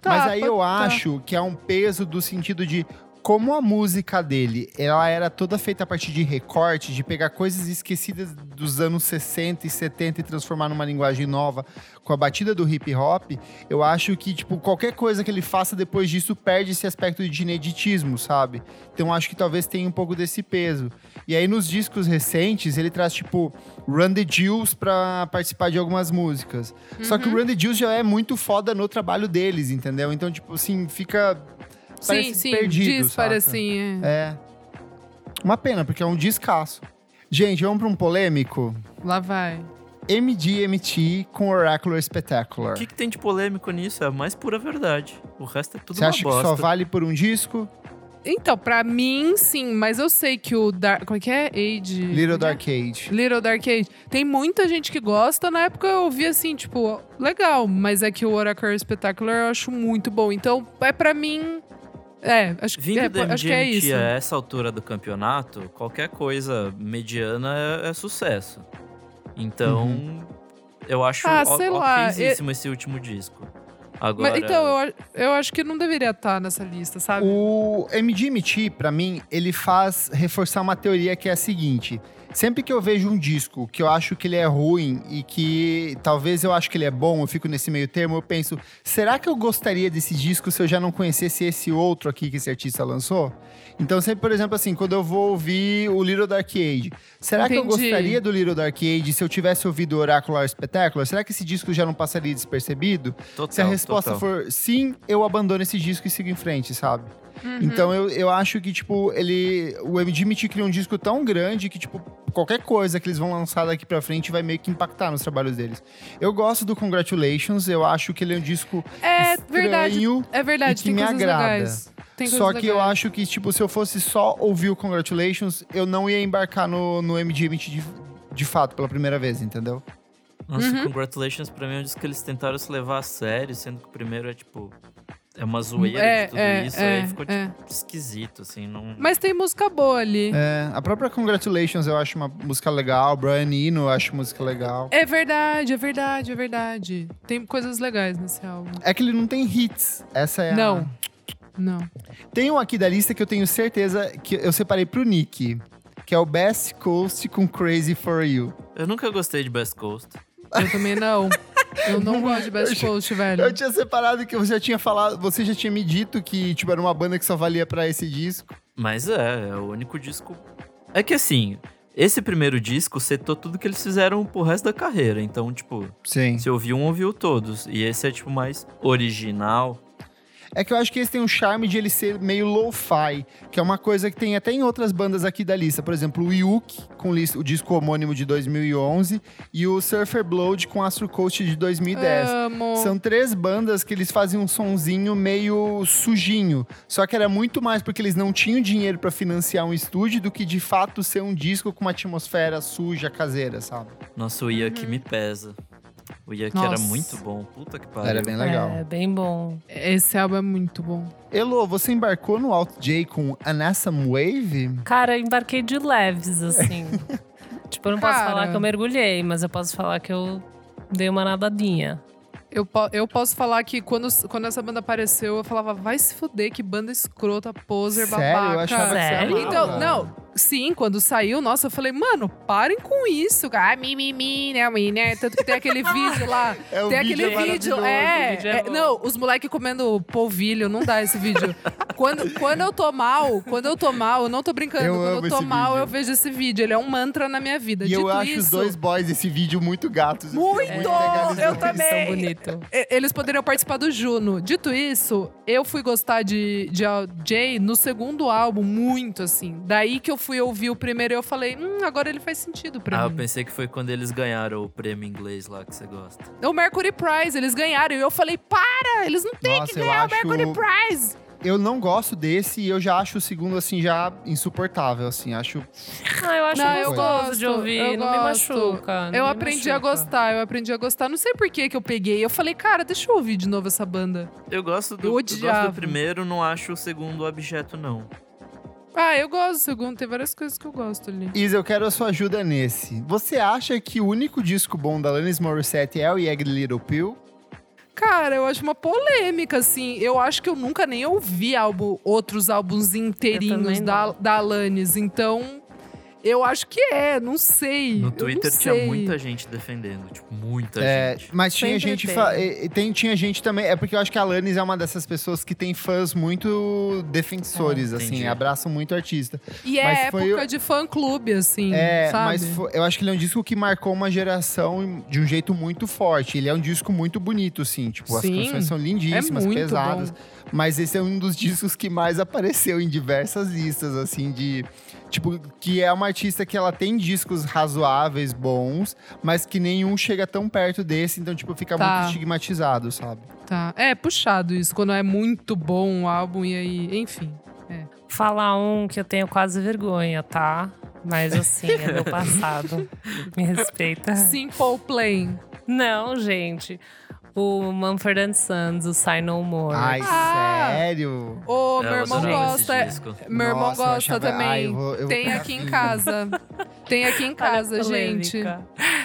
Tá, Mas aí eu tá. acho que é um peso do sentido de como a música dele, ela era toda feita a partir de recorte, de pegar coisas esquecidas dos anos 60 e 70 e transformar numa linguagem nova, com a batida do hip hop, eu acho que, tipo, qualquer coisa que ele faça depois disso perde esse aspecto de ineditismo, sabe? Então acho que talvez tenha um pouco desse peso. E aí nos discos recentes, ele traz, tipo, Run the Jewels pra participar de algumas músicas. Só que o Run the Jewels já é muito foda no trabalho deles, entendeu? Então, tipo assim, fica sim, sim. perdido, dispara, assim. É. É. Uma pena, porque é um descasso. Gente, vamos pra um polêmico? Lá vai. MGMT com Oracular Spectacular. O que, que tem de polêmico nisso? É a mais pura verdade. O resto é tudo Você uma acha bosta. que só vale por um disco? Então, pra mim, sim. Mas eu sei que o Dark... Como é que é? Age... Little como é Dark é? Age. Little Dark Age. Tem muita gente que gosta. Na época eu ouvi assim, tipo, legal. Mas é que o Oracle Spectacular eu acho muito bom. Então, é pra mim... É, acho, Vindo é, da acho que é MGMT isso. a essa altura do campeonato, qualquer coisa mediana é, é sucesso. Então, Uhum. eu acho Ah, lá, esse último disco. Agora, Mas, então, eu, eu acho que não deveria estar nessa lista, sabe? O MGMT, pra mim, ele faz reforçar uma teoria que é a seguinte. Sempre que eu vejo um disco que eu acho que ele é ruim e que talvez eu acho que ele é bom, eu fico nesse meio termo, eu penso, será que eu gostaria desse disco se eu já não conhecesse esse outro aqui que esse artista lançou? Então, sempre, por exemplo, assim, quando eu vou ouvir o Little Dark Age, será que eu Entendi. gostaria do Little Dark Age se eu tivesse ouvido o Oracular Spectacular? Será que esse disco já não passaria despercebido? total, Se a resposta total. for sim, eu abandono esse disco e sigo em frente, sabe? Uhum. Então eu, eu acho que, tipo, ele. O MGMT criou um disco tão grande que, tipo, qualquer coisa que eles vão lançar daqui pra frente vai meio que impactar nos trabalhos deles. Eu gosto do Congratulations, eu acho que ele é um disco É estranho. verdade. É verdade, e que tem me agrada. legais. Tem Só que eu legais. acho que, tipo, se eu fosse só ouvir o Congratulations, eu não ia embarcar no, no MGMT de, de fato pela primeira vez, entendeu? Nossa, Uhum. Congratulations pra mim é um disco que eles tentaram se levar a sério, sendo que o primeiro é tipo. É uma zoeira É, de tudo é, isso. é, aí ficou é. tipo, esquisito, assim. Não... Mas tem música boa ali. É, a própria Congratulations eu acho uma música legal, Brian Eno eu acho música legal. É verdade, é verdade, é verdade. Tem coisas legais nesse álbum. É que ele não tem hits, essa é a... Não. Não. Tem um aqui da lista que eu tenho certeza que eu separei pro Nick, que é o Best Coast com Crazy For You. Eu nunca gostei de Best Coast. Eu também não. Eu não gosto de Best Coast, velho. Eu tinha separado que você já tinha falado, você já tinha me dito que tipo, era uma banda que só valia pra esse disco. Mas é, é o único disco. É que assim, esse primeiro disco setou tudo que eles fizeram pro resto da carreira. Então, tipo, Sim. se ouviu um, ouviu todos. E esse é, tipo, mais original. É que eu acho que esse tem um charme de ele ser meio lo-fi, que é uma coisa que tem até em outras bandas aqui da lista. Por exemplo, o Yuki, com o disco homônimo de 2011, e o Surfer Blood com Astro Coast de 2010. Amo. São três bandas que eles fazem um sonzinho meio sujinho. Só que era muito mais porque eles não tinham dinheiro pra financiar um estúdio do que de fato ser um disco com uma atmosfera suja, caseira, sabe? Nossa, o Yuck me pesa. O Yuck era muito bom. Puta que pariu. Era bem legal. É, bem bom. Esse álbum é muito bom. Elo, você embarcou no Alt J com An Awesome Wave? Cara, eu embarquei de leves, assim. tipo, eu não posso Cara. falar que eu mergulhei, mas eu posso falar que eu dei uma nadadinha. Eu, eu posso falar que quando, quando essa banda apareceu, eu falava, vai se fuder, que banda escrota, poser, Sério? babaca. Eu achava que você Sério? amava. Então, não, sim, quando saiu, nossa, eu falei, mano, parem com isso, cara. Ah, mimimi, né, mi, né? Tanto que tem aquele vídeo lá. É, o tem vídeo aquele é vídeo, é, vídeo é é. Não, os moleques comendo polvilho, não dá esse vídeo. quando, quando eu tô mal, quando eu tô mal, eu não tô brincando. Eu quando amo eu tô esse mal, vídeo. eu vejo esse vídeo. Ele é um mantra na minha vida. E Dito eu acho isso, os dois boys desse vídeo muito gatos. Muito! legalizou. Eu Eles também. Bonitos. E- Eles poderiam participar do Juno. Dito isso, eu fui gostar de, de Jay no segundo álbum, muito assim. Daí que eu fui ouvir o primeiro e eu falei, hum, agora ele faz sentido pra Ah, eu mim. pensei que foi quando eles ganharam o prêmio inglês lá que você gosta. O Mercury Prize, eles ganharam. E eu falei, para! Eles não têm Nossa, que eu ganhar o acho- Mercury Prize! Eu não gosto desse e eu já acho o segundo, assim, já insuportável, assim. Acho. Ah, eu acho Não, eu gosto, de ouvir. eu não me gosto. machuca. não eu me aprendi a machuca. gostar, eu aprendi a gostar. Não sei por que que eu peguei. Eu falei, cara, deixa eu ouvir de novo essa banda. Eu gosto do, Eu eu gosto do primeiro, não acho o segundo objeto, não. Ah, eu gosto do segundo. Tem várias coisas que eu gosto ali. Isa, eu quero a sua ajuda nesse. Você acha que o único disco bom da Alanis Morissette é o Yag Little Pill? Cara, eu acho uma polêmica, assim. Eu acho que eu nunca nem ouvi álbum, outros álbuns inteirinhos da, da Alanis. Então, Eu acho que é, não sei. No Twitter tinha sei. muita gente defendendo, tipo, muita É, gente. mas tinha Sempre gente. tem. tem, tinha gente também. É porque eu acho que a Alanis é uma dessas pessoas que tem fãs muito defensores, Ah, assim, abraçam muito o artista. E é Mas foi época de fã-clube, assim, É, sabe? mas fo- eu acho que ele é um disco que marcou uma geração de um jeito muito forte. Ele é um disco muito bonito, assim. Tipo, as Sim, canções são lindíssimas, é muito pesadas. bom. Mas esse é um dos discos que mais apareceu em diversas listas, assim, de. Tipo, que é uma artista que ela tem discos razoáveis, bons, mas que nenhum chega tão perto desse, então, tipo, fica Tá. muito estigmatizado, sabe? Tá. É puxado isso, quando é muito bom o álbum e aí, enfim. Falar um que eu tenho quase vergonha, tá? Mas assim, é meu passado. Me respeita. Simple Plan. Não, gente. O Mumford and Sons, o Sign No More. Ai, Ah! sério? Ô, meu eu irmão gosta. Meu irmão Nossa, gosta achava- também. Ai, eu vou- eu vou Tem aqui em casa. Tem aqui em casa, gente.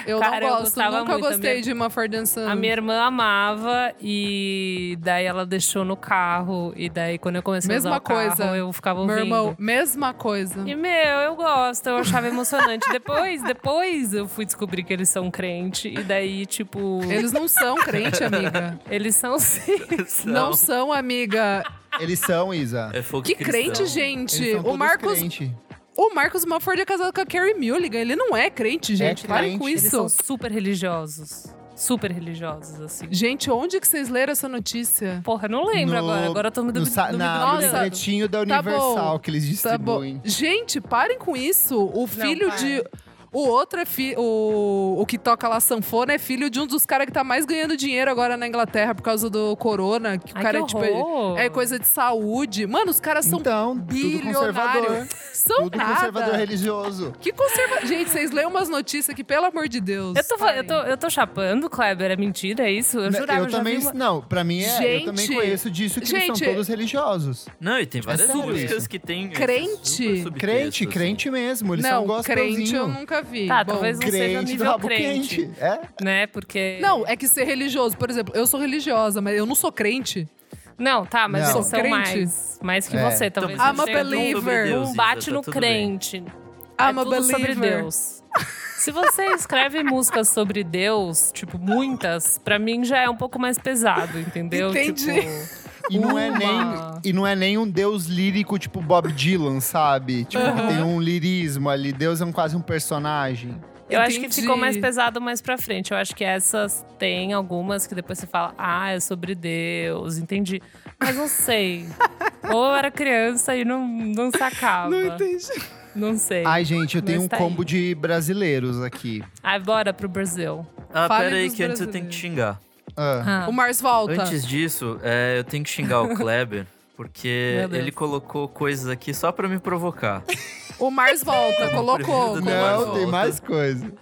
Eu Cara, eu não gosto, gostava nunca gostei minha- de Mumford and Sons. A minha irmã amava e daí ela deixou no carro. E daí quando eu comecei Mesma a usar o carro, coisa. eu ficava Meu ouvindo. irmão, mesma coisa. E, meu, eu gosto, eu achava emocionante. depois, depois eu fui descobrir que eles são crente. E daí, tipo. Eles não são crente, amiga. Eeles são sim. Não são, amiga. Eles são, Isa. É fogo Que cristão. crente, Eles gente. são O Marcos, crente. O Marcos Mumford é casado com a Carrie Mulligan. Ele não é crente, gente. Parem crente. com Eles isso. são super religiosos. Super religiosos, assim. Gente, onde que vocês leram essa notícia? Porra, eu não lembro No- agora. Agora eu tô me No, duvid- sa- na, livretinho da Tá bom. Universal que eles Tá bom. distribuem. Gente, parem com isso. O filho para. de. O outro é fi... o... o que toca lá sanfona é filho de um dos caras que tá mais ganhando dinheiro agora na Inglaterra por causa do corona. Que o Ai, cara que é tipo. É coisa de saúde. Mano, os caras são Então, bilionários. São Tudo nada. conservador religioso. Que conserva... Gente, vocês leem umas notícias que, pelo amor de Deus. Eu tô, eu, tô, eu tô chapando, Kleber, é mentira, é isso? Eu jurava, eu eu também. uma... Não, pra mim é. eu também Gente, conheço disso que eles gente, são todos religiosos. Não, e tem várias sério músicas isso. que tem. Crente. Crente, assim. crente mesmo. Eles Não, são crente eu gospelzinho. nunca vi. Tá, Bom, talvez não seja Crente do nível rabo crente. quente. É? Né, porque... Não, é que ser religioso, por exemplo, eu sou religiosa, mas eu não sou crente. Não, tá, mas Não. eles são Crente. mais, mais que É. você. Talvez I'm a tenham believer. Deus, Um Isa, bate tá no tudo bem. crente. I'm é a tudo sobre believer. Deus. Se você escreve músicas sobre Deus, tipo, muitas, pra mim já é um pouco mais pesado, entendeu? Entendi. Tipo, E não, é nem, e não é nem um deus lírico tipo Bob Dylan, sabe? Tipo, que tem um lirismo ali. Deus é um, quase um personagem. eu acho que Entendi. ficou mais pesado mais pra frente. Eu acho que essas tem algumas que depois você fala, ah, é sobre Deus, entendi. Mas não sei. Ou eu era criança e não, não sacava. Não entendi. Não sei. Ai, gente, eu tenho Mas um tá combo aí. de brasileiros aqui. Ai, bora pro Brasil. Ah, Fale pera aí, que antes eu tenho que xingar. Ah. Ah. O Mars volta. Antes disso, é, eu tenho que xingar o Kleber, porque ele colocou coisas aqui só pra me provocar. O Mars volta, colocou. Não, Volta. tem mais coisa.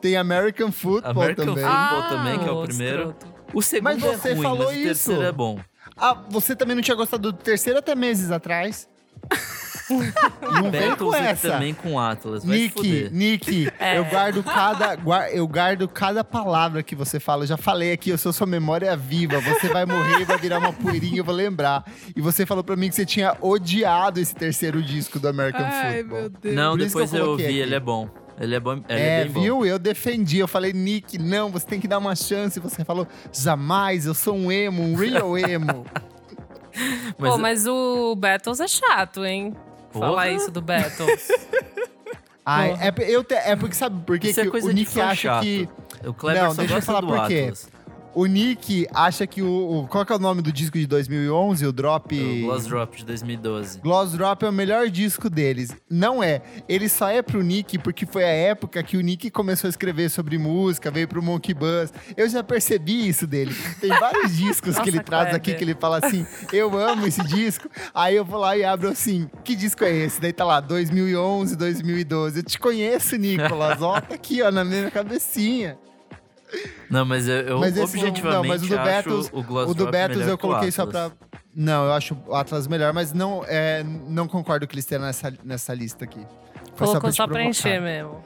Tem American Football American também. Football Ah, também, que é o primeiro. O segundo Mas você é ruim, falou mas o terceiro isso. é bom. Ah, você também não tinha gostado do terceiro até meses atrás? não vem com Battles essa. também com Atlas, vai se Nick. Nick, É. eu guardo cada eu guardo cada palavra que você fala. Eu já falei aqui, eu sou sua memória viva. Você vai morrer, vai virar uma poeirinha, eu vou lembrar. E você falou pra mim que você tinha odiado esse terceiro disco do American Ai, Football. meu Deus. Não, Por depois eu eu, ouvi, aqui. ele é bom. Ele é bom, ele é, É, bem bom. viu? Eu defendi. Eu falei, Nick, não, você tem que dar uma chance. Você falou, jamais, eu sou um emo, um real emo. Mas, Pô, mas o Battles é chato, hein? Porra. Falar isso do Battles. Ai, é, p- eu te- é porque sabe por que é que coisa o Nick acha chato. que. o Kleber Não, só deixa eu falar do por quê. Atlas. O Nick acha que o, o- Qual que é o nome do disco de 2011? O Drop. O Gloss Drop de 2012. Gloss Drop é o melhor disco deles. Não é. Ele só é pro Nick porque foi a época que o Nick começou a escrever sobre música, veio pro Monkey Buzz. Eu já percebi isso dele. Tem vários discos que ele Nossa, traz Kleber. aqui que ele fala assim: eu amo esse disco. Aí eu vou lá e abro assim: que disco é esse? Daí tá lá, 2011, 2012. Eu te conheço, Nicolas. Ó, tá aqui, ó, na minha cabecinha. Não, mas eu, eu Mas objetivamente não, mas o do acho Battles- o Gloss O do eu coloquei só pra. Não, eu acho o Atlas melhor, mas não, é, não concordo que eles tenham nessa, nessa lista aqui. Foi Colocou só pra provocar. encher mesmo.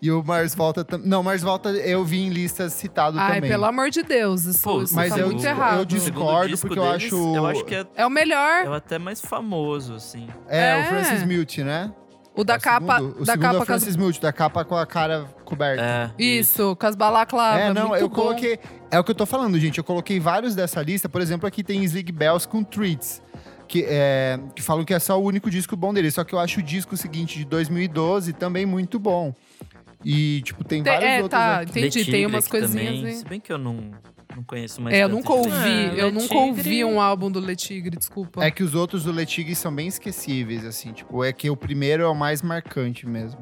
E o Mars Volta também. Não, Mars Volta eu vi em listas citado Ai, também. pelo amor de Deus, isso, Pô, isso mas tá eu- muito eu errado. segundo discordo, disco porque eu deles, acho- Eu acho que é, É o melhor. é até mais famoso, assim. É, É. o Francis Mute, né? O da É o capa. segundo? O da segundo é capa o as- Francis Multi, da capa com a cara coberta. É. Isso, com as balaclavas. É, não, muito eu bom. coloquei. É o que eu tô falando, gente. Eu coloquei vários dessa lista. Por exemplo, aqui tem Slig Bells com Treats. Que, é, que falam que é só o único disco bom dele. Só que eu acho o disco seguinte de 2012 também muito bom. E, tipo, tem Tem- vários é, outros tá, aqui. entendi. Tem umas coisinhas. também? Se bem que eu não, não conheço mais É, eu tanto nunca ouvi. É, eu nunca ouvi um álbum do Le Tigre, desculpa. É que os outros do Letig são bem esquecíveis, assim. Tipo, é que o primeiro é o mais marcante mesmo.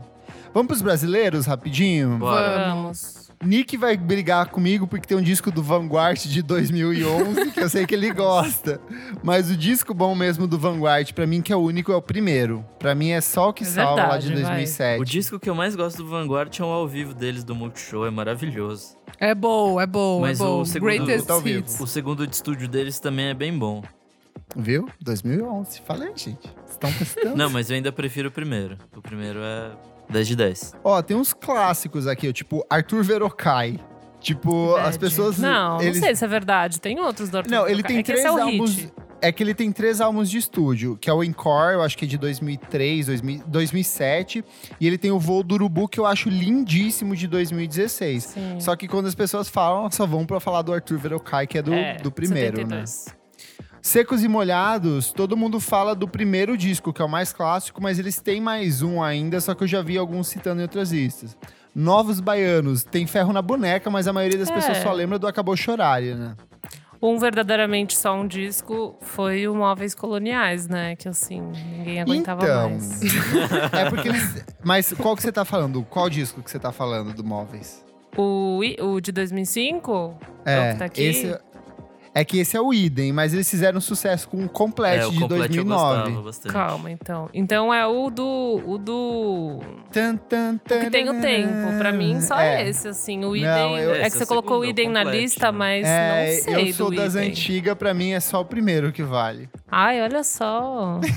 Vamos pros brasileiros, rapidinho? Bora. Vamos. Nick vai brigar comigo porque tem um disco do Vanguard de 2011 que eu sei que ele gosta. Mas o disco bom mesmo do Vanguard, pra mim que é o único, é o primeiro. Pra mim é só o que É salva lá de verdade, vai. O 2007. disco que eu mais gosto do Vanguard é o ao vivo deles do Multishow, é maravilhoso. É bom, é bom, Mas é bom. o segundo- Greatest tá vivo. Hits. O segundo de estúdio deles também é bem bom. Viu? 2011. Falei, gente. Vocês estão prestando. Não, mas eu ainda prefiro o primeiro. O primeiro é 10 de 10. Ó, tem uns clássicos aqui, tipo Arthur Verocai. Tipo, as Bad. pessoas. Não, eles... não sei se é verdade. Tem outros do Arthur Não, ele tem é que três é álbuns. hit. É que ele tem três álbuns de estúdio, que é o Encore, eu acho que é de 2003, 2000, 2007, e ele tem o Voo do Urubu, que eu acho lindíssimo, de 2016. Sim. Só que quando as pessoas falam, só vão pra falar do Arthur Verocai, que é do, É, do primeiro, 72. né? Secos e Molhados, todo mundo fala do primeiro disco, que é o mais clássico, mas eles têm mais um ainda, só que eu já vi alguns citando em outras listas. Novos Baianos, tem ferro na boneca, mas a maioria das É. pessoas só lembra do Acabou Chorar, né? Um verdadeiramente só um disco foi o Móveis Coloniais, né? Que assim, ninguém aguentava então, mais. é porque eles. Mas qual que você tá falando? Qual disco que você tá falando do Móveis? O, o de 2005? É o É, que tá aqui? esse. É que esse é o Idem, mas eles fizeram sucesso com o É, Complete o de Complete eu 2009. gostava bastante. Calma, então. Então é o do. O do. Tan, tan, O que tem o tempo. Pra mim, só é. esse, assim. O Idem. Não, eu- é que é você o colocou o Idem na lista, né? mas É, não sei eu sou do das antigas, pra mim é só o primeiro que vale. Ai, olha só.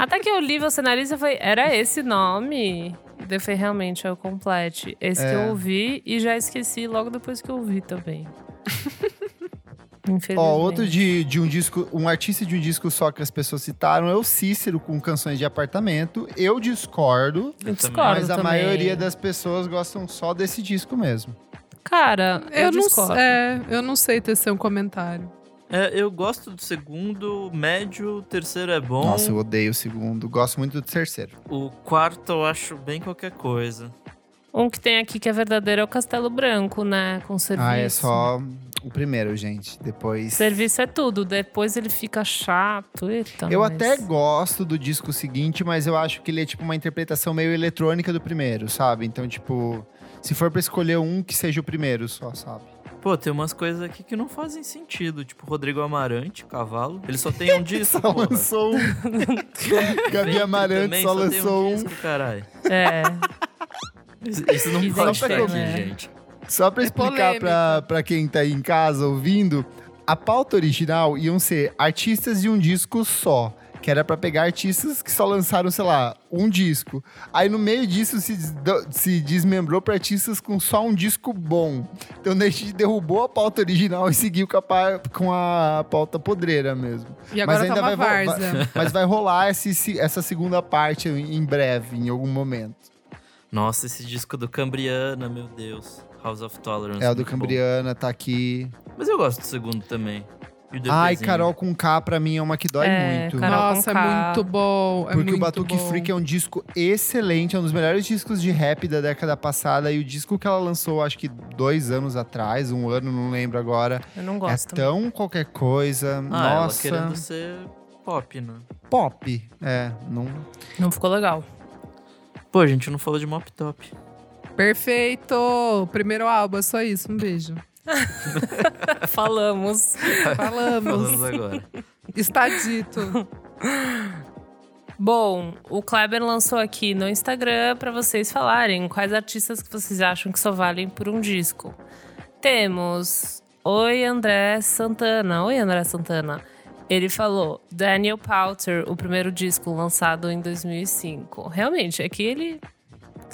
Até que eu li você na lista e falei, era esse nome? Daí eu falei, realmente, é o Complete. Esse que É. eu ouvi e já esqueci logo depois que eu ouvi também. Ó, outro de, de um disco, um artista de um disco só que as pessoas citaram é o Cícero com canções de apartamento. Eu discordo, Eu discordo mas a também. maioria das pessoas gostam só desse disco mesmo. Cara, eu, Eu, não, discordo. é, eu não sei tecer um comentário. É, eu gosto do segundo, médio, o terceiro é bom. Nossa, eu odeio o segundo. Gosto muito do terceiro. O quarto eu acho bem qualquer coisa. Um que tem aqui que é verdadeiro é o Castelo Branco, né? Com serviço. Ah, é só o primeiro, gente. Depois. Serviço é tudo, depois ele fica chato. Eita, Eu mas- até gosto do disco seguinte, mas eu acho que ele é tipo uma interpretação meio eletrônica do primeiro, sabe? Então, tipo, se for pra escolher um, que seja o primeiro só, sabe? Pô, tem umas coisas aqui que não fazem sentido. Tipo, Rodrigo Amarante, cavalo. Ele só tem um disco, Só porra. lançou um. Gabi Amarante só tem lançou um. disco, caralho. É. Isso, não pode polêmico, aqui, né? gente. Só pra É explicar pra, pra quem tá aí em casa ouvindo, a pauta original iam ser artistas de um disco só. Que era pra pegar artistas que só lançaram, sei lá, um disco. Aí no meio disso se, se desmembrou pra artistas com só um disco bom. Então a gente derrubou a pauta original e seguiu com a, com a pauta podreira mesmo. E agora Mas tá ainda uma vai, vai- mas vai rolar esse- essa segunda parte em breve, em algum momento. Nossa, esse disco do Cambriana, meu Deus. House of Tolerance. É o do muito bom. Cambriana, tá aqui. Mas eu gosto do segundo também. E o Ai. Carol com K pra mim é uma que dói É, muito. Carol Nossa, é muito bom. É Porque o muito Batuque bom. Freak é um disco excelente, é um dos melhores discos de rap da década passada. E o disco que ela lançou, acho que dois anos atrás, um ano, não lembro agora. Eu não É gosto. tão qualquer coisa. Ah, ela Nossa. querendo ser pop, né? Pop. É, não. Não ficou legal. Pô, a gente não falou de Mop Top. Perfeito! Primeiro álbum, é só isso. Um beijo. Falamos. Falamos Falamos. agora. Está dito. Bom, o Kleber lançou aqui no Instagram pra vocês falarem quais artistas que vocês acham que só valem por um disco. Temos Oi André Santana. Oi André Santana. Ele falou Daniel Powter, o primeiro disco lançado em 2005. Realmente, é que ele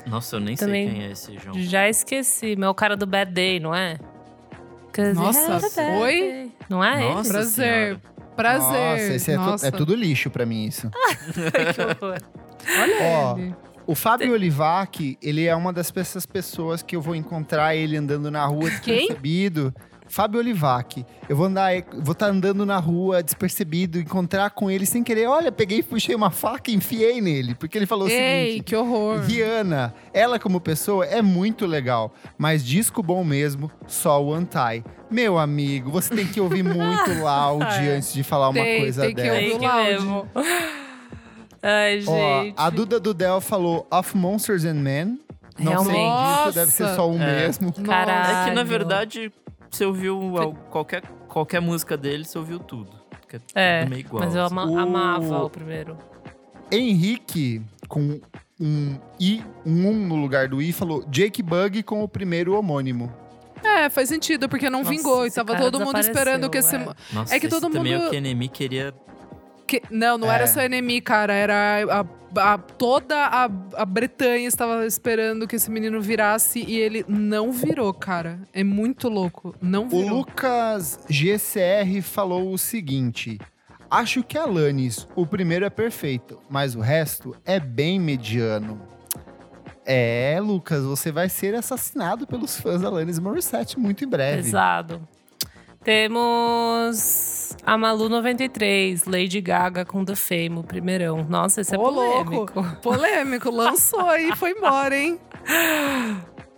Nossa, eu nem Também- sei quem é esse João. já esqueci. Meu cara do Bad Day, não é? Nossa, bad foi? Não é ele? Nossa Prazer. Senhora. Prazer. Nossa, esse é, tu- Nossa. é tudo lixo pra mim, isso. que horror. Olha Ó, ele. O Fábio Olivac, ele é uma das dessas pessoas que eu vou encontrar ele andando na rua Quem? Fábio Olivac. Eu vou andar, vou estar andando na rua despercebido, encontrar com ele sem querer. Olha, peguei, puxei uma faca e enfiei nele, porque ele falou o Ei, seguinte: que horror. Rihanna, ela como pessoa é muito legal, mas disco bom mesmo, só o Antai. Meu amigo, você tem que ouvir muito loud antes de falar uma Tem- coisa tem que dessa. ouvir. Que loud. mesmo. Ai, Ó, gente. a Duda Dudel falou Of Monsters and Men. Não sei Realmente. disso, deve ser só um É. mesmo. Caralho. É que, na verdade, você ouviu al- qualquer, qualquer música dele, você ouviu tudo. Que É, tudo meio igual. Mas eu assim. ama- O- amava o primeiro. Henrique, com um I, um um no lugar do I, falou Jake Bug com o primeiro homônimo. É, faz sentido, porque não Nossa, vingou. E tava todo mundo esperando que esse. desapareceu, Nossa, é que todo esse também é mundo- o que Enemy queria... que- Não, não É. era só enemy, cara. Era. A, a- toda a, a Bretanha estava esperando que esse menino virasse e ele não virou, cara. É muito louco. Não O virou. Lucas GCR falou o seguinte: Acho que Alanis, o primeiro é perfeito, mas o resto é bem mediano. É, Lucas, você vai ser assassinado pelos fãs da Alanis Morissette muito em breve. Pesado. Temos a Malu 93, Lady Gaga com The Fame, o primeirão. Nossa, esse é Ô, louco. polêmico. Polêmico, lançou e foi embora, hein?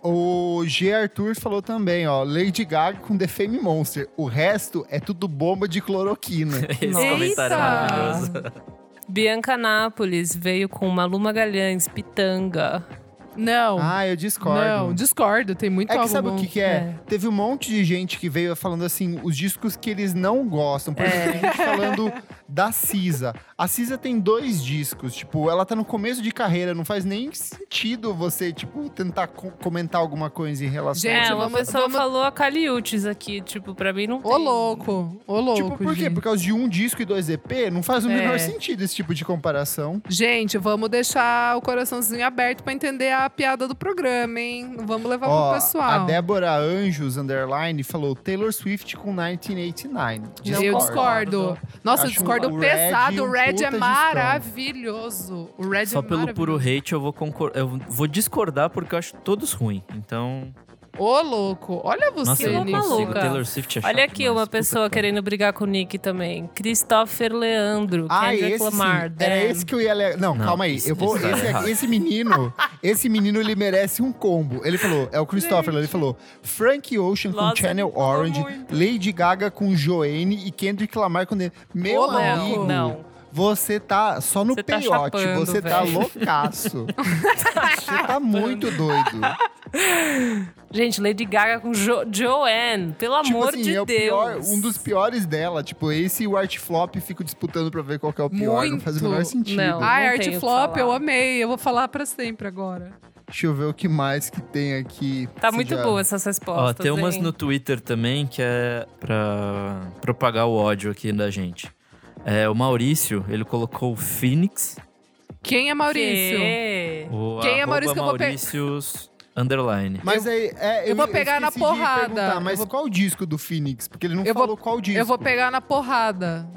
O G. Arthur falou também, ó, Lady Gaga com The Fame Monster. O resto é tudo bomba de cloroquina. Esse Nossa. comentário é maravilhoso. Bianca Nápoles veio com Malu Magalhães, Pitanga. Não. ah, eu discordo. Não, discordo. Tem muito É que álbum sabe o bom. que, que é? É. Teve um monte de gente que veio falando assim, os discos que eles não gostam. Por exemplo, tem gente falando da Cisa. A Cisa tem dois discos, tipo, ela tá no começo de carreira, não faz nem sentido você, tipo, tentar co- comentar alguma coisa em relação Gente, é, a uma vamos- pessoa vamos- falou a Caliutes aqui, tipo, pra mim não tem. Ô, louco. Ô, louco. Tipo, por quê? gente. Por causa de um disco e dois EP? Não faz o É. menor sentido esse tipo de comparação. Gente, vamos deixar o coraçãozinho aberto pra entender a piada do programa, hein? Vamos levar Ó, pro pessoal. a Débora Anjos, underline, falou Taylor Swift com 1989. Eu discordo. Nossa, eu Acho discordo o Red pesado. O um Red puta é maravilhoso. O Red Só é pelo puro hate eu vou concor... eu vou discordar porque eu acho todos ruins. Então, Ô, louco. Olha você, nossa, consigo. Taylor Swift é Olha aqui demais. uma Puta pessoa pariu. querendo brigar com o Nick também. Christopher Leandro, Ah, Kendrick esse Lamar. Era esse que eu ia... le- Não, Não, calma aí. esse- eu vou... esse tá Esse, menino... esse menino, ele merece um combo. Ele falou... É o Christopher. Ele falou... Frank Ocean com Channel Orange. muito. Lady Gaga com Joanne. E Kendrick Lamar com... Meu Ô, amigo... Não. Você tá só no Você tá peiote. chapando, você tá velho. loucaço. você tá muito doido. Gente, Lady Gaga com jo Joanne. Pelo tipo amor assim, de é o Deus. pior, um dos piores dela. Tipo, esse e o Art Flop fico disputando pra ver qual que é o pior. Não faz o Muito. menor sentido. Não. Ai, tenho Art Flop, eu amei. Eu vou falar pra sempre agora. Deixa eu ver o que mais que tem aqui. Tá muito já- boa essas Ó, respostas. tem umas hein? no Twitter também que é pra propagar o ódio aqui da gente. É, o Maurício, ele colocou o Phoenix. Quem é Maurício? Que? O Quem é Maurício que eu vou pe- underline. Mas aí, é, eu vou pegar na esqueci de porrada. mas Eu vou- qual o disco do Phoenix? Porque ele não Eu vou- falou qual disco. Eu vou pegar na porrada.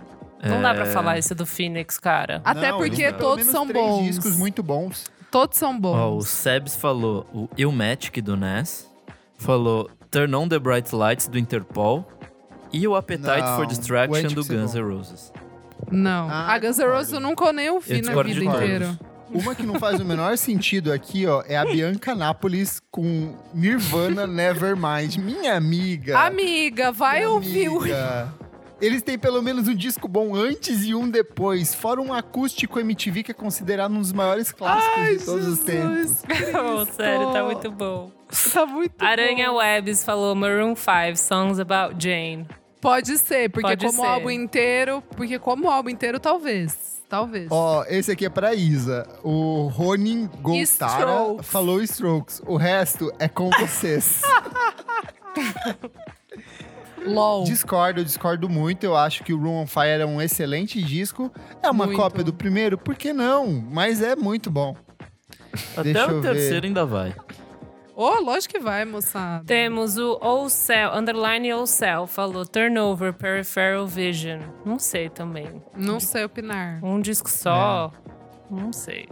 Não dá pra É, falar isso do Phoenix, cara. Até Não, porque todos são três bons. discos muito bons. Todos são Ó, o bons. Sebs falou o Ilmatic do NES. Falou Turn on the Bright Lights do Interpol. E o Appetite Não, for o Distraction do Guns. N' Roses. Não. Ah, a Guns N' concordo. Roses eu nunca nem ouvi Eu na vida inteira. Uma que não faz o menor sentido aqui, ó, é a Bianca Nápoles com Nirvana Nevermind. Minha amiga. Amiga, vai minha ouvir o. amiga. Eles têm pelo menos um disco bom antes e um depois. Fora um acústico MTV que é considerado um dos maiores clássicos de todos os tempos. Oh, sério, tá muito bom. Tá muito Aranha bom. Webs falou Maroon 5, Songs About Jane. Pode ser, porque Pode como ser. álbum inteiro. Porque como álbum inteiro, talvez. Talvez. Ó, esse aqui é pra Isa. O Ronin Goltara Strokes. falou Strokes. O resto é com vocês. LOL. discordo, discordo muito. Eu acho que o Room on Fire é um excelente disco. É uma Muito. cópia do primeiro, por que não? Mas é muito bom. Até Deixa eu o ver. terceiro ainda vai. Ô, lógico que vai, moçada. Temos o Ocel, underline Ocel, falou Turnover, Peripheral Vision. Não sei também. Não sei opinar. Um disco só? Não sei.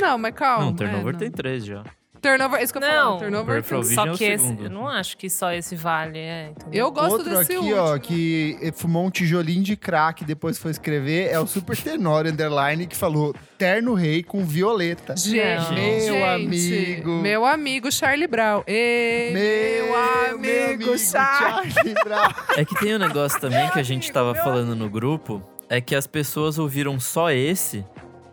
Não, mas calma. Não, Turnover é, tem três já. Turnover, isso que eu Não, falo. Turnover é Só o que esse, segundo. eu não acho que só esse vale, é. Eu gosto Outro desse aqui, último. ó, que fumou um tijolinho de crack e depois foi escrever, é o Super Tenor Underline, que falou Terno Rei com Violeta. Gente. Meu gente, amigo. Meu amigo Charlie Brown. Ê, meu, amigo, Charlie. Charlie Brown. É que tem um negócio também que a gente tava falando no grupo, é que as pessoas ouviram só esse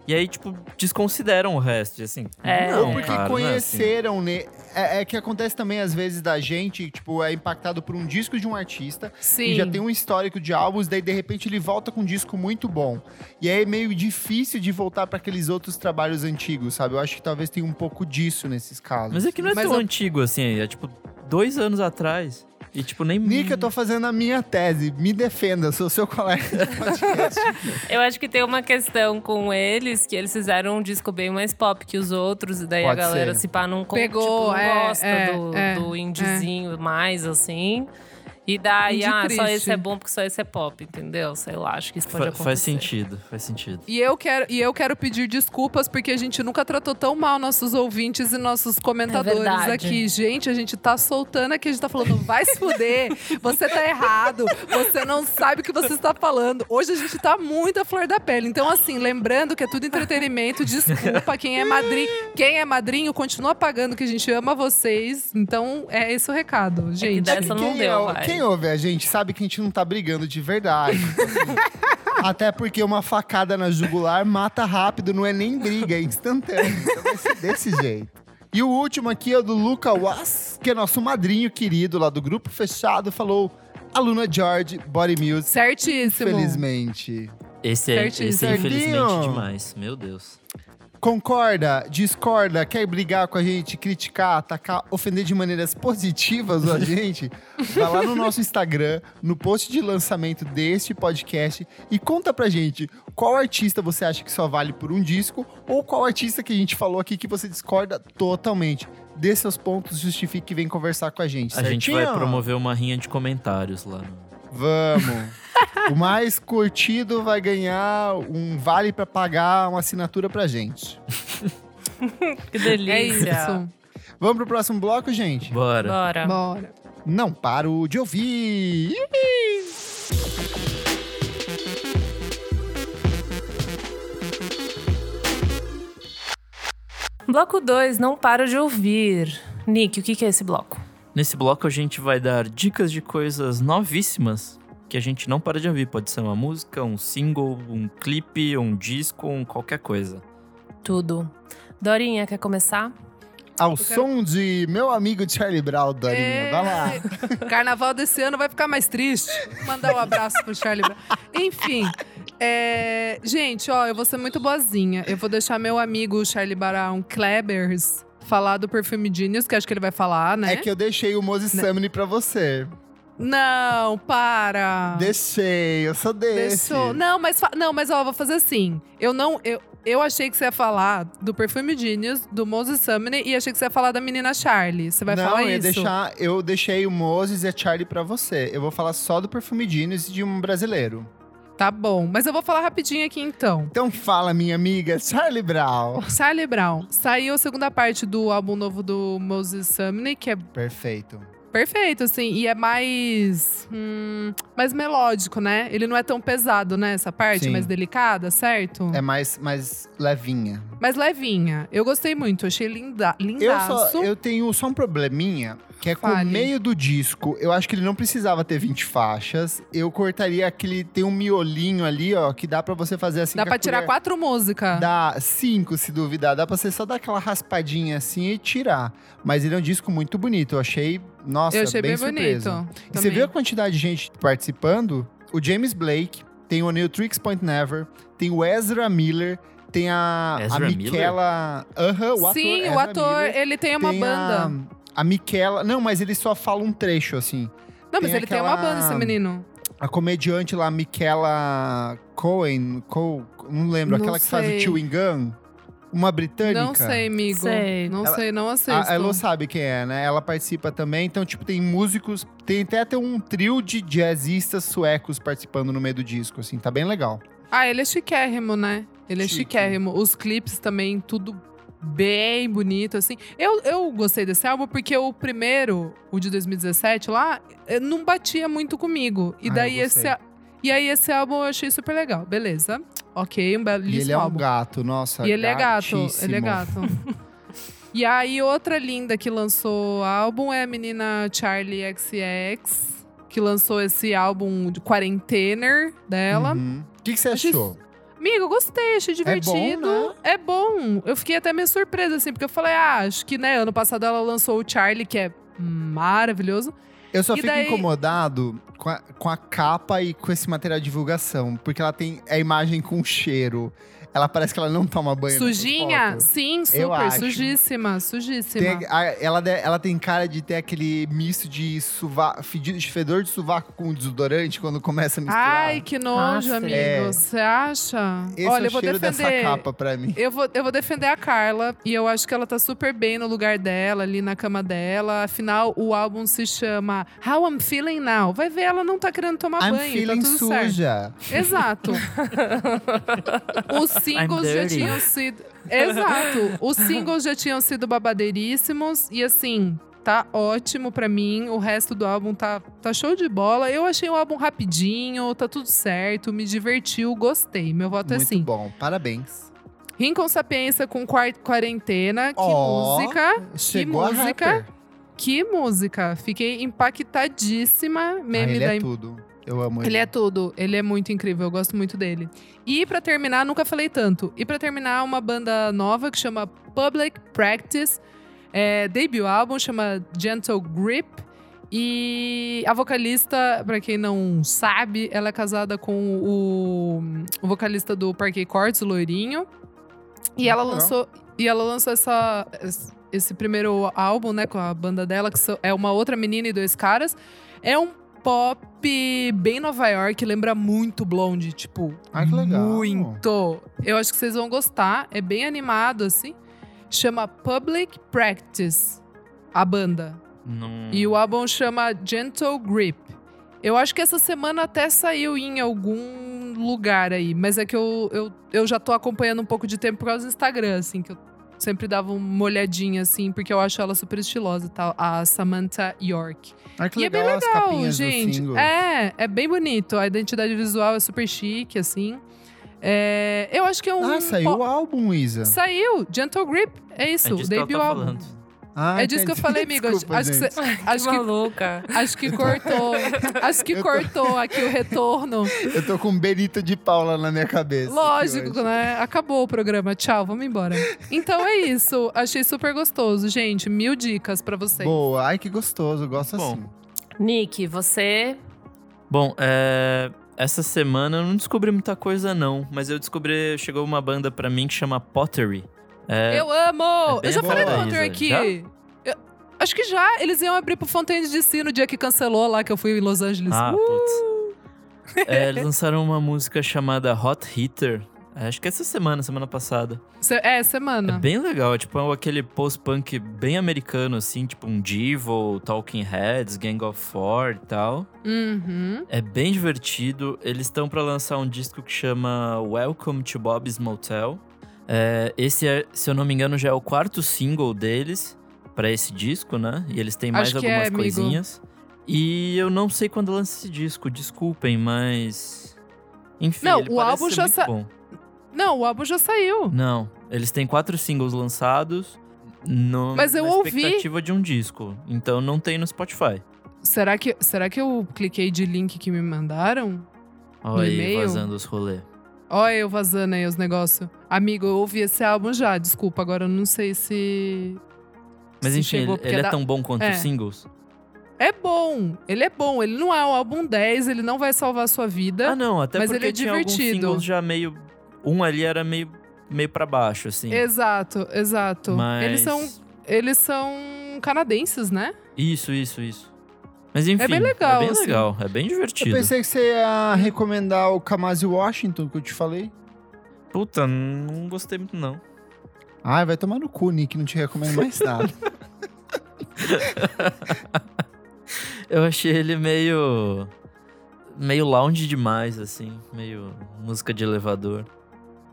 e aí, tipo, desconsideram o resto. e Assim, É. não, Porque cara, não é assim. conheceram, né? É, é que acontece também, às vezes, da gente, tipo, é impactado por um disco de um artista Sim. e já tem um histórico de álbuns, daí de repente ele volta com um disco muito bom. E aí é meio difícil de voltar para aqueles outros trabalhos antigos, sabe? Eu acho que talvez tenha um pouco disso nesses casos. Mas é que não é Mas tão a- antigo assim, é tipo dois anos atrás. E tipo, nem. Nick, eu tô fazendo a minha tese. Me defenda, sou seu colega de podcast. Eu acho que tem uma questão com eles, que eles fizeram um disco bem mais pop que os outros, e daí Pode a galera ser. se pá não, com- Pegou, tipo, não é, gosta é, do, é, do indiezinho mais, assim. E daí, ah, só esse é bom porque só esse é pop, entendeu? Sei lá, acho que isso pode Fa- acontecer. faz sentido, faz sentido. E eu, quero, e eu quero pedir desculpas porque a gente nunca tratou tão mal nossos ouvintes e nossos comentadores É aqui. Gente, a gente tá soltando aqui, a gente tá falando, vai se fuder, você tá errado, você não sabe o que você está falando. Hoje a gente tá muito à flor da pele. Então, assim, lembrando que é tudo entretenimento, desculpa. Quem é madrinho, quem é madrinho, continua pagando, que a gente ama vocês. Então, é esse o recado, gente. dessa não quem, deu, é- vai. Quem ouve a gente sabe que a gente não tá brigando de verdade. Até porque uma facada na jugular mata rápido, não é nem briga, é instantâneo. Então vai ser desse jeito. E o último aqui é o do Luca Was, que é nosso madrinho querido lá do grupo fechado, falou Aluna George, Body Music. Certíssimo. Felizmente. Esse é, Certinho. esse é infelizmente demais. Meu Deus. Concorda, discorda, quer brigar com a gente, criticar, atacar, ofender de maneiras positivas a gente? Vai lá no nosso Instagram, no post de lançamento deste podcast e conta pra gente qual artista você acha que só vale por um disco ou qual artista que a gente falou aqui que você discorda totalmente. Dê seus pontos, justifique e vem conversar com a gente. A gente vai certinho? promover uma rinha de comentários lá. Vamos. o mais curtido vai ganhar um vale pra pagar uma assinatura pra gente. Que É delícia. isso. Vamos pro próximo bloco, gente? Bora. Bora. Bora. Não paro de ouvir. Bloco 2, não paro de ouvir. Nick, o que é esse bloco? Nesse bloco a gente vai dar dicas de coisas novíssimas que a gente não para de ouvir. Pode ser uma música, um single, um clipe, um disco, um qualquer coisa. Tudo. Dorinha, quer começar? Ao som de meu amigo Charlie Brown, Dorinha. É. Vai lá. Carnaval desse ano vai ficar mais triste. Vou mandar um abraço pro Charlie Brown. Enfim, é, gente, ó, eu vou ser muito boazinha. Eu vou deixar meu amigo Charlie Brown Klebers falar do perfume Genius, que acho que ele vai falar, né? É que eu deixei o Moses Summoning pra você. Não, para. Deixei, eu sou desse. Deixou. Não, mas não, mas ó, vou fazer assim. Eu não, eu, eu achei que você ia falar do perfume Genius, do Moses Summoner e achei que você ia falar da menina Charlie. Você vai Não, falar eu ia isso? deixar, eu deixei o Moses e a Charlie pra você. Eu vou falar só do perfume Genius e de um brasileiro. Tá bom, mas eu vou falar rapidinho aqui então. Então fala, minha amiga Charlie Brown. Charlie Brown. Saiu a segunda parte do álbum novo do Moses Sumney, que é Perfeito. Perfeito, assim. E é mais… hum, mais melódico, né? Ele não é tão pesado, né? Essa parte, Sim. mais delicada, certo? É mais, mais levinha. Mais levinha. Eu gostei muito, achei linda, Eu, lindaço. só, eu tenho só um probleminha, que é com o meio do disco. Eu acho que ele não precisava ter 20 faixas. Eu cortaria aquele. Tem um miolinho ali, ó, que dá pra você fazer assim. Dá pra tirar colher. quatro músicas. Dá cinco, se duvidar. Dá pra você só dar aquela raspadinha assim e tirar. Mas ele é um disco muito bonito. Eu achei, nossa, Eu achei bem, surpreso. bonito. E você viu a quantidade de gente participando? O James Blake, tem o Neil Trix Point Never, tem o Ezra Miller, tem a, a Michaela. Aham, o ator. Sim, o Ezra ator, Miller. ele tem uma Tem banda. A, a Michaela. Não, mas ele só fala um trecho, assim. Não, mas tem ele tem uma banda, esse menino. A comediante lá, Michaela Cohen, Co- não lembro, Não aquela que faz o sei. Chewing Gun. Uma britânica. Não sei, amigo. Sei. Não Ela- sei, não assisto. A Elo sabe quem é, né? Ela participa também. Então, tipo, tem músicos. Tem até, até um trio de jazzistas suecos participando no meio do disco, assim. Tá bem legal. Ah, ele é chiquérrimo, né? Ele é Chique. chiquérrimo. Os clipes também, tudo bem bonito, assim. Eu, eu gostei desse álbum porque o primeiro, o de 2017 lá, eh, não batia muito comigo. E Ah, daí esse. E aí esse álbum eu achei super legal. Beleza. Ok, um E belíssimo ele é um álbum. gato, nossa. E ele é gato, ele é gato. e aí, outra linda que lançou álbum é a menina Charlie XX, que lançou esse álbum de Quarentener dela. Uhum. O que, que você Achei achou? Amigo, eu gostei, achei divertido. né? É bom. Eu fiquei até meio surpresa, assim, porque eu falei, ah, acho que, né, ano passado ela lançou o Charlie, que é maravilhoso. Eu só E fico daí- incomodado com a, com a capa e com esse material de divulgação. Porque ela tem a imagem com cheiro. Ela parece que ela não toma banho. Sujinha? Sim, super. Sujíssima, sujíssima. Tem a- ela, ela tem cara de ter aquele misto de, suva, fedido, de fedor de sovaco com desodorante quando começa a misturar. Ai, que nojo, Nossa. amigo. É. Você acha? Esse Olha, é eu o vou defender. dessa capa pra mim. Eu vou, eu vou defender a Carla e eu acho que ela tá super bem no lugar dela, ali na cama dela. Afinal, o álbum se chama How I'm Feeling Now. Vai ver, ela não tá querendo tomar I'm banho, tá feeling tudo certo. suja. Exato. Os singles já tinham sido. Exato. Os singles já tinham sido babadeiríssimos. E assim, tá ótimo pra mim. O resto do álbum tá, tá show de bola. Eu achei o álbum rapidinho, tá tudo certo, me divertiu, gostei. Meu voto é Muito sim. bom, parabéns. Rim com Sapiência com quar- Quarentena. Que Ó, música. Chegou a música. rapper. Que música. Fiquei impactadíssima. Ah, Meme ele da é tudo. Eu amo ele. ele é tudo. Ele é muito incrível. Eu gosto muito dele. E pra terminar, nunca falei tanto. E pra terminar, uma banda nova que chama Public Practice. É, debut álbum chama Gentle Grip. E a vocalista, pra quem não sabe, ela é casada com o, o vocalista do Parquet Courts, o Loirinho. E ela lançou, e ela lançou essa, esse primeiro álbum, né, com a banda dela, que é uma outra menina e dois caras. É um pop bem Nova York, lembra muito Blonde, tipo, Ah, que legal. muito. Eu acho que vocês vão gostar, é bem animado assim. Chama Public Practice, a banda. Não... E o álbum chama Gentle Grip. Eu acho que essa semana até saiu em algum lugar aí, mas é que eu, eu, eu já tô acompanhando um pouco de tempo por causa do Instagram, assim, que eu sempre dava uma olhadinha, assim, porque eu acho ela super estilosa tal, a Samantha York. Ah, que e é legal, bem as legal, gente. É, é bem bonito. A identidade visual é super chique, assim. É, eu acho que é um. Ah, saiu o álbum, Isa. Saiu, Gentle Grip. É É isso, disso que ela debut tá álbum. falando. Ah, É disso que eu falei, amigo. Desculpa, acho, que gente. cê- Que acho que maluca. Acho que cortou. Acho que Eu tô- cortou aqui o retorno. Eu tô com um Benito de Paula na minha cabeça. Lógico, né? Acabou o programa. Tchau, vamos embora. Então é isso. Achei super gostoso, gente. Mil dicas pra vocês. Boa, ai que gostoso, eu gosto Bom. assim. Nick, você. Bom, é, essa semana eu não descobri muita coisa não, mas eu descobri, chegou uma banda pra mim que chama Pottery. É, Eu amo! é eu já falei do Hunter aqui. Eu- acho que já. Eles iam abrir pro Fontaine de Si no dia que cancelou lá, que eu fui em Los Angeles. Ah, Uh! putz. É, eles lançaram uma música chamada Hot Hitter. É, Acho que essa semana, semana passada. É, É semana. bem legal, é tipo é aquele post-punk bem americano, assim, tipo um Divo, Talking Heads, Gang of Four e tal. Uhum. É bem divertido. Eles estão pra lançar um disco que chama Welcome to Bob's Motel. É, esse, é, se eu não me engano, já é o quarto single deles pra esse disco, né? E eles têm mais Acho é, algumas amigo. coisinhas. E eu não sei quando lança esse disco, desculpem, mas. Enfim, Não, o álbum já muito sa- bom. Não, o álbum já saiu. Não, eles têm quatro singles lançados. No, Mas eu na ouvi- expectativa de um disco. Então não tem no Spotify. Será que, será que eu cliquei de link que me mandaram? Olha aí, vazando os rolês. Olha eu vazando aí os negócios. Amigo, eu ouvi esse álbum já, desculpa. Agora eu não sei se. Mas se enfim, chegou, ele, ele é da- tão bom quanto É. os singles? É bom, ele é bom. Ele não é um álbum 10, ele não vai salvar a sua vida. Ah, não, até Mas porque ele é tinha alguns divertido. singles já meio. Um ali era meio, meio pra baixo, assim. Exato, exato. Mas... Eles são eles são canadenses, né? Isso, isso, isso. Mas enfim, bem legal, É bem assim. legal, é bem Eu divertido. pensei que você ia recomendar o Kamasi Washington, que eu te falei. Puta, não gostei muito não. Ai, vai tomar no cu, Nick, não te recomendo mais nada. Eu achei ele meio. meio lounge demais, assim. Meio música de elevador.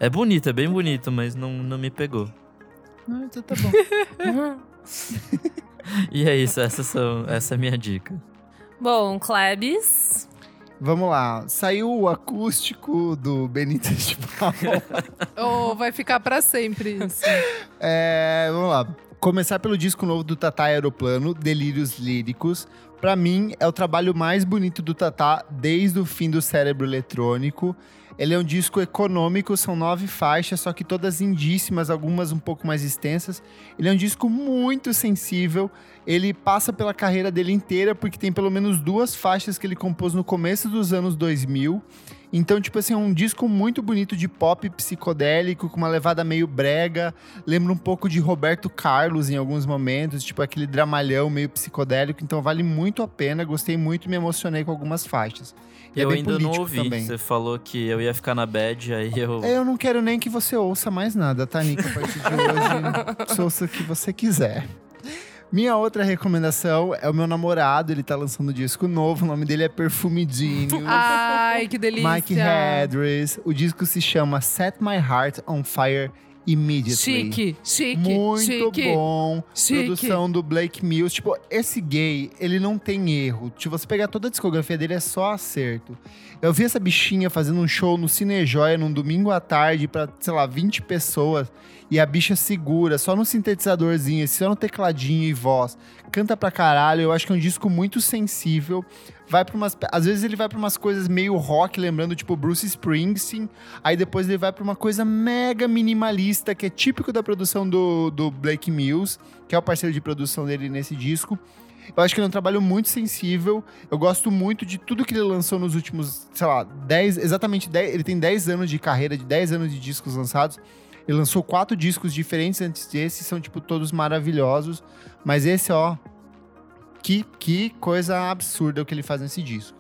É bonito, é bem bonito, mas não, não me pegou. ah, então tá bom. E é isso, essa, são, essa é a minha dica. Bom, Klebs. Vamos lá. Saiu o acústico do Benito de Paula. Ou vai ficar pra sempre isso. É, vamos lá. Começar pelo disco novo do Tatá Aeroplano, Delírios Líricos. Pra mim, é o trabalho mais bonito do Tatá desde o fim do Cérebro Eletrônico. Ele é um disco econômico, são nove faixas, só que todas lindíssimas, algumas um pouco mais extensas. Ele é um disco muito sensível. Ele passa pela carreira dele inteira, porque tem pelo menos duas faixas que ele compôs no começo dos anos 2000. Então, tipo assim, é um disco muito bonito de pop psicodélico, com uma levada meio brega. Lembra um pouco de Roberto Carlos em alguns momentos, tipo aquele dramalhão meio psicodélico. Então, vale muito a pena. Gostei muito e me emocionei com algumas faixas. E é eu bem ainda não ouvi. também. Você falou que eu ia ficar na bad, aí eu. Eu não quero nem que você ouça mais nada, tá, Nick? A partir de hoje, ouça o que você quiser. Minha outra recomendação é o meu namorado, ele tá lançando um disco novo, o nome dele é Perfumidinho. Ai, que delícia. Mike Hedris. O disco se chama Set My Heart on Fire Immediately. Chique, chique, Muito chique. bom. Chique. Produção do Blake Mills. Tipo, esse gay, ele não tem erro. Tipo, você pegar toda a discografia dele, é só acerto. Eu vi essa bichinha fazendo um show no Cinejoia num domingo à tarde pra, sei lá, 20 pessoas. E a bicha segura, só no sintetizadorzinho, só no tecladinho e voz. Canta pra caralho. Eu acho que é um disco muito sensível. Vai pra umas. Às vezes ele vai pra umas coisas meio rock, lembrando, tipo, Bruce Springsteen. Aí depois ele vai pra uma coisa mega minimalista, que é típico da produção do, do Blake Mills, que é o parceiro de produção dele nesse disco. Eu acho que ele é um trabalho muito sensível. Eu gosto muito de tudo que ele lançou nos últimos, sei lá, 10, exatamente 10, ele tem 10 anos de carreira, de 10 anos de discos lançados. Ele lançou quatro discos diferentes antes desse, são tipo todos maravilhosos, mas esse, ó, que que coisa absurda o que ele faz nesse disco.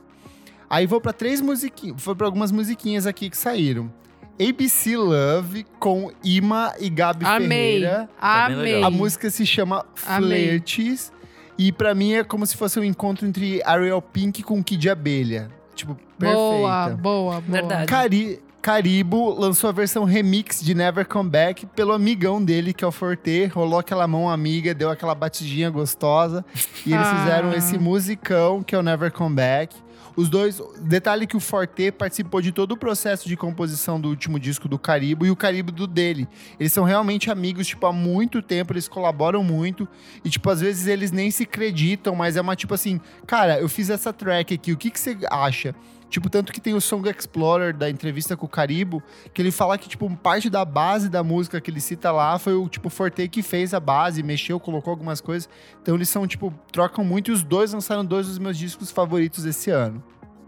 Aí vou pra três musiquinhas, vou pra algumas musiquinhas aqui que saíram. ABC Love com Ima e Gabi Amei, Ferreira. Tá amei. A música se chama. Flirts. E pra mim é como se fosse um encontro entre Ariel Pink com Kid Abelha. Tipo, perfeita. Boa, boa, boa. Verdade. Cari Caribo lançou a versão remix de Never Come Back pelo amigão dele, que é o Forte. Rolou aquela mão amiga, deu aquela batidinha gostosa. E eles Ah. fizeram esse musicão, que é o Never Come Back. Os dois. Detalhe que o Forte participou de todo o processo de composição do último disco do Caribo e o Caribo do dele. Eles são realmente amigos, tipo, há muito tempo, eles colaboram muito. E, tipo, às vezes eles nem se acreditam, mas é uma tipo assim, cara, eu fiz essa track aqui, o que, que você acha? Tipo, tanto que tem o Song Explorer da entrevista com o Caribo, que ele fala que, tipo, parte da base da música que ele cita lá foi o, tipo, Forte que fez a base, mexeu, colocou algumas coisas. Então eles são, tipo, trocam muito e os dois lançaram dois dos meus discos favoritos esse ano.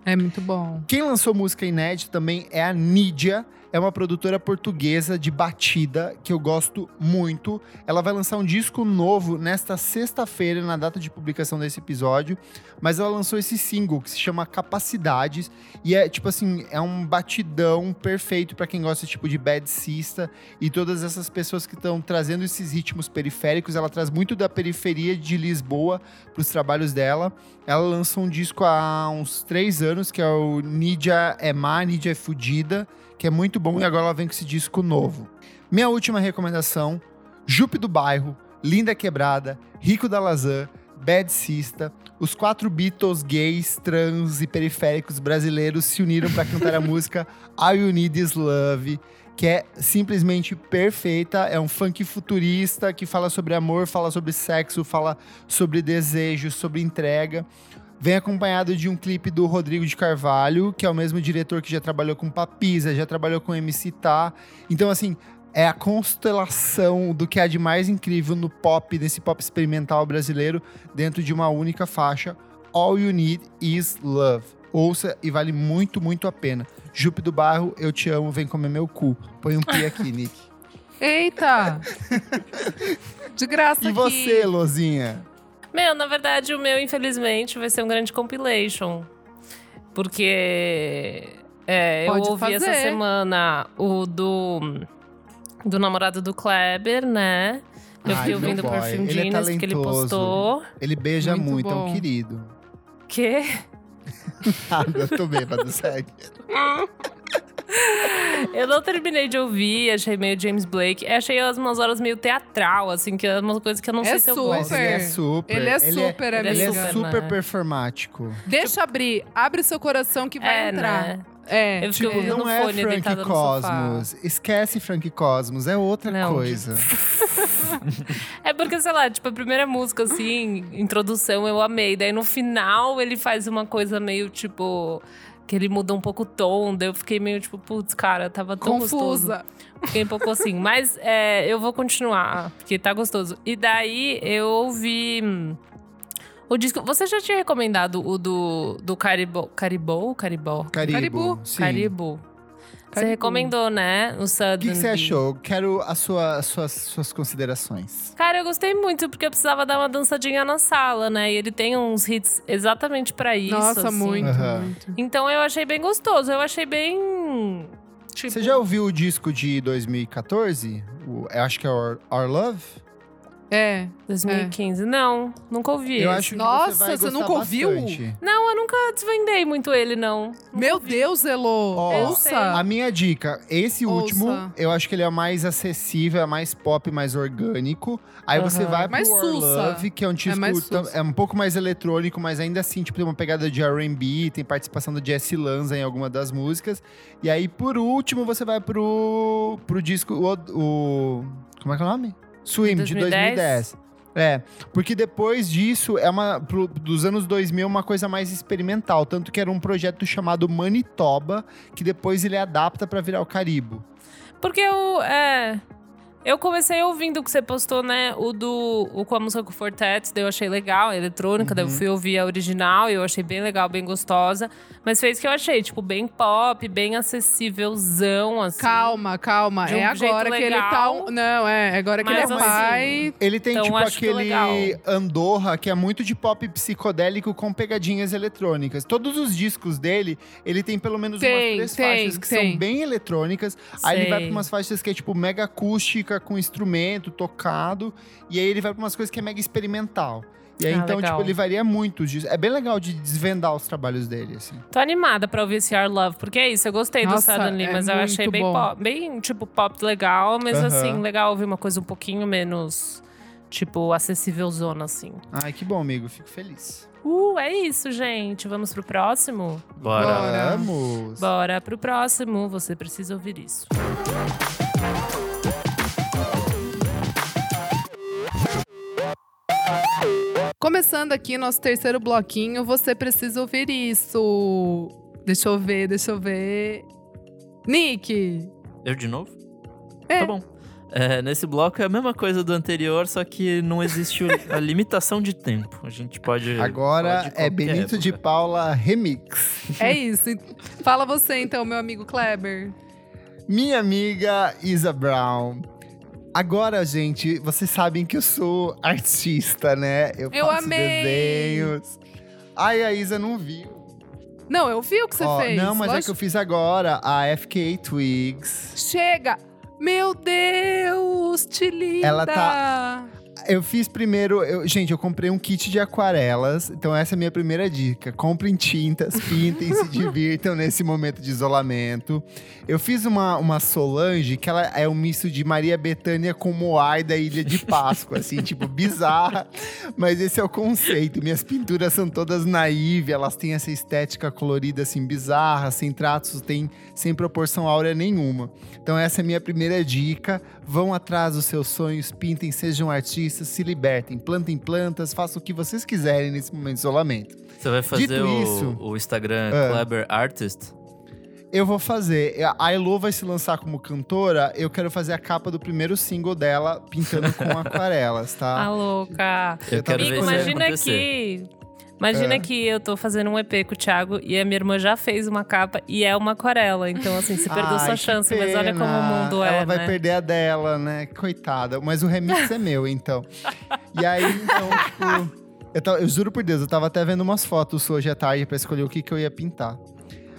É muito bom. Quem lançou música inédita também é a Nídia. É uma produtora portuguesa de batida que eu gosto muito. Ela vai lançar um disco novo nesta sexta-feira, na data de publicação desse episódio. Mas ela lançou esse single que se chama Capacidades. E é tipo assim, é um batidão perfeito pra quem gosta tipo de bad sista e todas essas pessoas que estão trazendo esses ritmos periféricos. Ela traz muito da periferia de Lisboa pros trabalhos dela. Ela lançou um disco há uns três anos, que é o Nídia é Má, Nídia é Fudida, que é muito bom, e agora ela vem com esse disco novo. Minha última recomendação: Jupe do Bairro, Linda Quebrada, Rico da Lazan, Bad Sista. Os quatro Beatles gays, trans e periféricos brasileiros se uniram para cantar a música All You Need Is Love, que é simplesmente perfeita. É um funk futurista que fala sobre amor, fala sobre sexo, fala sobre desejo, sobre entrega. Vem acompanhado de um clipe do Rodrigo de Carvalho, que é o mesmo diretor que já trabalhou com Papisa, já trabalhou com MC Tá. Então, assim, é a constelação do que há de mais incrível no pop, nesse pop experimental brasileiro, dentro de uma única faixa. All You Need Is Love. Ouça e vale muito, muito a pena. Jupe do Barro, eu te amo, vem comer meu cu. Põe um pi aqui, Nick. Eita! De graça E aqui. você, Lozinha? Meu, na verdade, o meu, infelizmente, vai ser um grande compilation. Porque é, eu ouvi essa fazer. semana o do do namorado do Kleber, né? Eu fiquei ouvindo boy. Perfume Ele é que ele postou. Ele beija Muito muito, é um querido. Que? Nada, tô bêbado, segue. Eu não terminei de ouvir, achei meio James Blake. Achei umas horas meio teatral, assim, que é uma coisa que eu não É sei se eu super. gosto. Mas ele é super. Ele é super, ele é Ele é super, super né? performático. Deixa abrir, abre seu coração que vai É, entrar. né? É, Eu fiquei Tipo, não é fone, Frank Cosmos. Esquece Frank Cosmos, é outra Não, coisa. É porque, sei lá, tipo, a primeira música, assim, introdução, eu amei. Daí no final ele faz uma coisa meio tipo. Que ele muda um pouco o tom, daí eu fiquei meio tipo, putz, cara, tava tão gostoso. confusa. Fiquei um pouco assim. Mas é, eu vou continuar, porque tá gostoso. E daí eu ouvi. hum, O disco. Você já tinha recomendado o do, do Caribou? Caribou? Caribó? Caribo. Caribu. Sim. Você recomendou, né? O O Southern que, que você achou? Quero a sua, as suas, suas considerações. Cara, eu gostei muito, porque eu precisava dar uma dançadinha na sala, né? E ele tem uns hits exatamente pra isso. Nossa, assim. muito, Aham. muito. Então eu achei bem gostoso. Eu achei bem. Tipo, Você já ouviu o disco de 2014? O, eu acho que é Our, Our Love? É. 2015. Não, nunca ouvi. Eu acho que Nossa, você, vai você nunca ouviu? bastante. Não, eu nunca desvendei muito ele, não. Nunca Meu ouvi. Deus, Elô. Ó, Ouça. A minha dica, esse Ouça. último, eu acho que ele é mais acessível, é mais pop, mais orgânico. Aí você Aham. vai pro Mais sussa. Love, que é um disco mais tam- sussa. é um pouco mais eletrônico, mas ainda assim, tipo, tem uma pegada de R&B, tem participação do Jesse Lanza em alguma das músicas. E aí, por último, você vai pro, pro disco, o, o- Como é que é o nome? Swim, de 2010? 2010. É, porque depois disso, é uma pro- dos anos 2000, uma coisa mais experimental. Tanto que era um projeto chamado Manitoba, que depois ele adapta pra virar o Caribo. Porque eu. É. Eu comecei ouvindo o que você postou, né? O do. O com a música com o Fortet, daí eu achei legal, a eletrônica, daí eu Uhum. fui ouvir a original e eu achei bem legal, bem gostosa. Mas fez que eu achei, tipo, bem pop, bem acessívelzão, assim. Calma, calma. De um é agora jeito que ele tá. legal. um- Não, é. Agora que ele é assim, pai. Ele tem, Então, tipo, aquele legal. Andorra, que é muito de pop psicodélico com pegadinhas eletrônicas. Todos os discos dele, ele tem pelo menos Tem, umas três tem, faixas que tem. são bem eletrônicas. Aí ele vai Sei. pra umas faixas que é, tipo, mega acústica, com instrumento, tocado. E aí ele vai pra umas coisas que é mega experimental. E aí, Ah, então, legal. tipo, ele varia muito. É bem legal de desvendar os trabalhos dele, assim. Tô animada pra ouvir esse Our Love, porque é isso, eu gostei do Nossa, Suddenly, é mas eu achei bem bom. pop, bem, tipo, pop legal, mas Aham. assim, legal ouvir uma coisa um pouquinho menos, tipo, acessível zona, assim. Ai, que bom, amigo. Fico feliz. Uh, é isso, gente. Vamos pro próximo? Bora. Bora. Vamos! Bora pro próximo, você precisa ouvir isso. Começando aqui nosso terceiro bloquinho, você precisa ouvir isso. Deixa eu ver, deixa eu ver. Nick! Eu de novo? É. Tá bom. É, nesse bloco é a mesma coisa do anterior, só que não existe a limitação de tempo. A gente pode. Agora de é Benito de época. Paula Remix. É isso. Fala você então, meu amigo Kleber. Minha amiga Isa Brown. Agora, gente, vocês sabem que eu sou artista, né? Eu, Eu faço amei! desenhos. Ai, a Isa não viu. Não, eu vi o que você Ó, fez. Não, mas é que Lógico- eu fiz agora a FK Twigs. Chega! Meu Deus, te linda! Ela tá- Eu fiz primeiro. eu- gente, eu comprei um kit de aquarelas. Então, essa é a minha primeira dica. Comprem tintas, pintem, se divirtam nesse momento de isolamento. Eu fiz uma, uma Solange, que ela é um misto de Maria Bethânia com Moai da Ilha de Páscoa, assim, tipo, bizarra. Mas esse é o conceito. Minhas pinturas são todas naive, elas têm essa estética colorida, assim, bizarra, sem traços, tem, sem proporção áurea nenhuma. Então, essa é a minha primeira dica. Vão atrás dos seus sonhos, pintem, sejam artistas, se libertem, plantem plantas, façam o que vocês quiserem nesse momento de isolamento. Você vai fazer Dito o, isso- o Instagram Ah. Kleber Artist? Eu vou fazer. A Elo vai se lançar como cantora. Eu quero fazer a capa do primeiro single dela, pintando com aquarelas, tá? Ah, louca. Eu quero Amigo, ver isso imagina acontecer. Imagina É. que eu tô fazendo um EP com o Thiago e a minha irmã já fez uma capa e é uma aquarela. Então, assim, você perdeu Ai, sua chance, mas olha como o pena. mundo é. Ela vai né? perder a dela, né? Coitada. Mas o remix é meu, então. E aí, então, tipo. Eu, tava- eu juro por Deus, eu tava até vendo umas fotos hoje à tarde pra escolher o que, que eu ia pintar.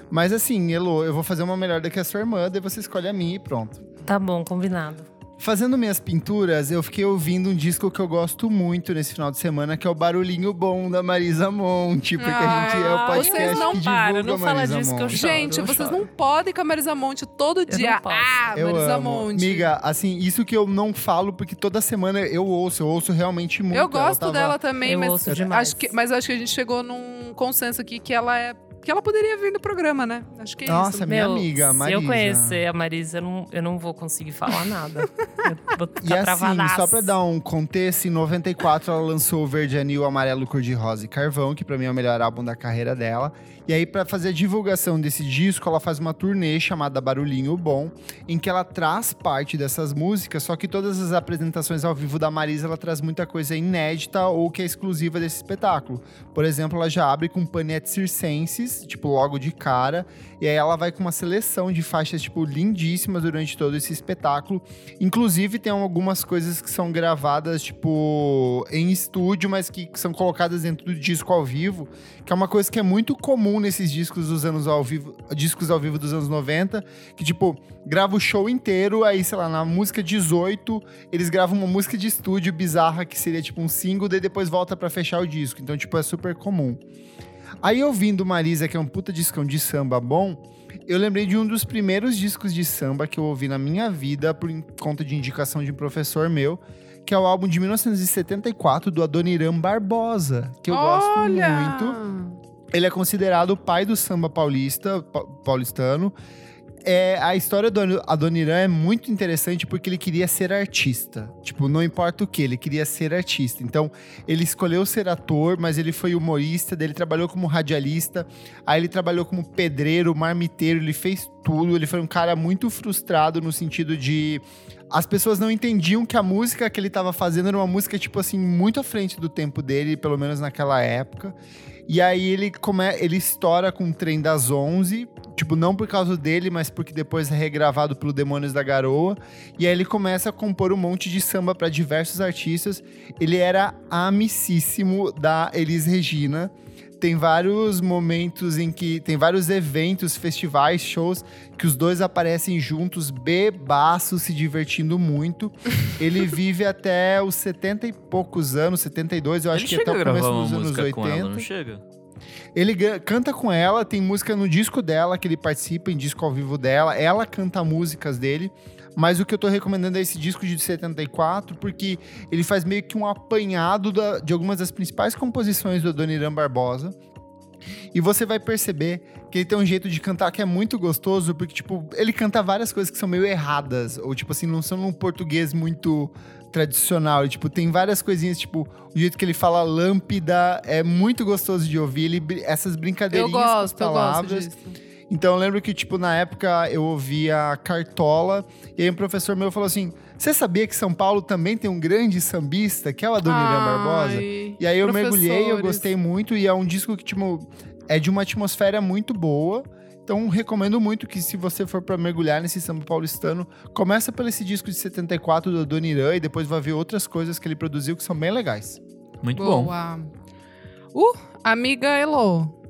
Mas assim, Elo, eu vou fazer uma melhor do que a sua irmã, daí você escolhe a minha e pronto. Tá bom, combinado. Fazendo minhas pinturas, eu fiquei ouvindo um disco que eu gosto muito nesse final de semana, que é o Barulhinho Bom da Marisa Monte, porque a gente é o Ah, podcast vocês não que param, divulga não fala disso que eu choro, Gente, eu vocês choro. não podem com a Marisa Monte todo dia. não posso. Ah, Eu Marisa amo. Monte. Miga, assim, isso que eu não falo, porque toda semana eu ouço, eu ouço realmente muito. Eu gosto tava- dela também, Eu mas ouço demais. acho que, mas acho que a gente chegou num consenso aqui que ela é que ela poderia vir no programa, né? Acho que é Nossa, isso. minha Meu, amiga, se Marisa. eu conhecer a Marisa, eu não, eu não vou conseguir falar nada. Eu vou E assim, só pra dar um contexto, em 94 ela lançou o Verde Anil, Amarelo, Cor de Rosa e Carvão, que pra mim é o melhor álbum da carreira dela. E aí, pra fazer a divulgação desse disco, ela faz uma turnê chamada Barulhinho Bom, em que ela traz parte dessas músicas, só que todas as apresentações ao vivo da Marisa, ela traz muita coisa inédita ou que é exclusiva desse espetáculo. Por exemplo, ela já abre com Panetes Circenses, tipo, logo de cara, e aí ela vai com uma seleção de faixas, tipo, lindíssimas durante todo esse espetáculo. Inclusive, tem algumas coisas que são gravadas, tipo, em estúdio, mas que são colocadas dentro do disco ao vivo, que é uma coisa que é muito comum nesses discos dos anos ao vivo, discos ao vivo dos anos 90, que, tipo, grava o show inteiro, aí, sei lá, na música 18, eles gravam uma música de estúdio bizarra, que seria, tipo, um single, daí depois volta pra fechar o disco. Então, tipo, é super comum. Aí, ouvindo Marisa, que é um puta discão de samba bom, eu lembrei de um dos primeiros discos de samba que eu ouvi na minha vida, por conta de indicação de um professor meu, que é o álbum de 1974 do Adoniran Barbosa, que eu gosto Olha! muito. Ele é considerado o pai do samba paulista, pa- paulistano. É, a história do Adoniran é muito interessante porque ele queria ser artista. Tipo, não importa o que, ele queria ser artista. Então, ele escolheu ser ator, mas ele foi humorista, ele trabalhou como radialista, aí ele trabalhou como pedreiro, marmiteiro, ele fez tudo. Ele foi um cara muito frustrado no sentido de as pessoas não entendiam que a música que ele estava fazendo era uma música, tipo assim, muito à frente do tempo dele, pelo menos naquela época. E aí ele, come... ele estoura com o Trem das Onze, tipo, não por causa dele, mas porque depois é regravado pelo Demônios da Garoa. E aí ele começa a compor um monte de samba para diversos artistas. Ele era amicíssimo da Elis Regina. Tem vários momentos em que. Tem vários eventos, festivais, shows, que os dois aparecem juntos, bebaços, se divertindo muito. Ele vive até os 70 e poucos anos, 72, eu acho Ele que chega até o começo dos anos música 80. com ela, não chega? Ele canta com ela, tem música no disco dela que ele participa em disco ao vivo dela. Ela canta músicas dele. Mas o que eu tô recomendando é esse disco de 74, porque ele faz meio que um apanhado da- de algumas das principais composições do Adoniran Barbosa. E você vai perceber que ele tem um jeito de cantar que é muito gostoso, porque, tipo, ele canta várias coisas que são meio erradas, ou, tipo assim, não são num português muito tradicional. E, tipo, tem várias coisinhas, tipo, o jeito que ele fala lâmpida é muito gostoso de ouvir. Ele, essas Eu brincadeirinhas com as gosto, eu gosto palavras. disso. Então eu lembro que, tipo, na época eu ouvia Cartola, e aí um professor meu falou assim: Você sabia que São Paulo também tem um grande sambista, que é o Adoniran Barbosa? E aí eu mergulhei, eu gostei muito, e é um disco que, tipo, é de uma atmosfera muito boa. Então recomendo muito que se você for pra mergulhar nesse samba paulistano, começa pelo esse disco de 74 do Adoniran e depois vai ver outras coisas que ele produziu que são bem legais. Muito bom. Boa. Uh, amiga Elo.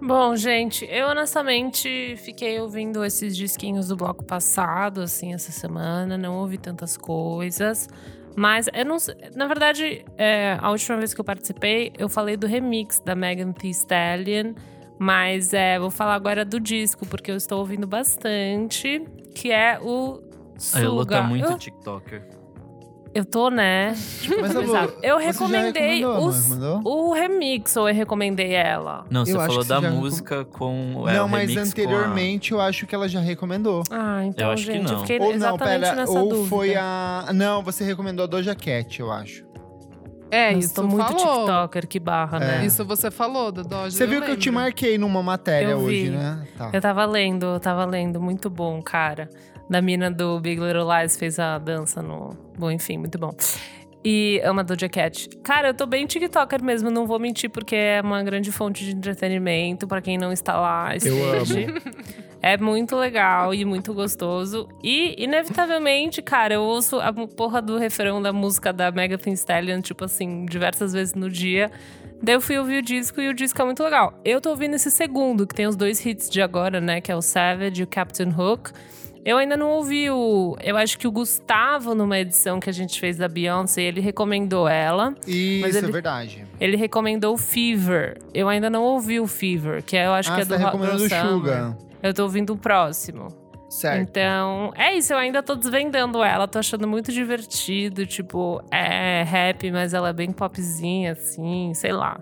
Bom, gente, eu honestamente fiquei ouvindo esses disquinhos do bloco passado, assim, essa semana. Não ouvi tantas coisas. Mas eu não sei. Na verdade, é, a última vez que eu participei, eu falei do remix da Megan Thee Stallion. Mas é, vou falar agora do disco, porque eu estou ouvindo bastante. Que é o A Elo Suga. tá muito TikToker. Eu tô, né? Mas. Eu você já recomendei não os- o remix, ou eu recomendei ela? Não, você Eu falou que você da já música com. é, não, o mas remix com a- anteriormente eu acho que ela já recomendou. Ah, então, Eu acho que gente, eu não. fiquei Ou não, exatamente pera, nessa ou dúvida. foi a. Não, você recomendou a Doja Cat, eu acho. É, Nossa, isso tô muito falou. TikToker, que barra, né? Isso você falou, da Doja. Você viu que eu te marquei numa matéria Eu hoje, vi. né? Tá. Eu tava lendo, eu tava lendo, muito bom, cara. Da mina do Big Little Lies fez a dança no. Bom, enfim, muito bom. E ama Doja Cat. Cara, eu tô bem TikToker mesmo, não vou mentir, porque é uma grande fonte de entretenimento pra quem não está lá. Eu esteja. É muito legal e muito gostoso. E, inevitavelmente, cara, eu ouço a porra do refrão da música da Mega Thee Stallion, tipo assim, diversas vezes no dia. Daí eu fui ouvir o disco e o disco é muito legal. Eu tô ouvindo esse segundo, que tem os dois hits de agora, né? Que é o Savage e o Captain Hook. Eu ainda não ouvi o. Eu acho que o Gustavo, numa edição que a gente fez da Beyoncé, ele recomendou ela. Isso, ele- é verdade. Ele recomendou o Fever. Eu ainda não ouvi o Fever, que eu acho ah, que é você do tá recomendando o Girl Summer. Suga. Eu tô ouvindo o próximo. Certo. Então, é isso, eu ainda tô desvendando ela, tô achando muito divertido, tipo, é rap, mas ela é bem popzinha, assim, sei lá.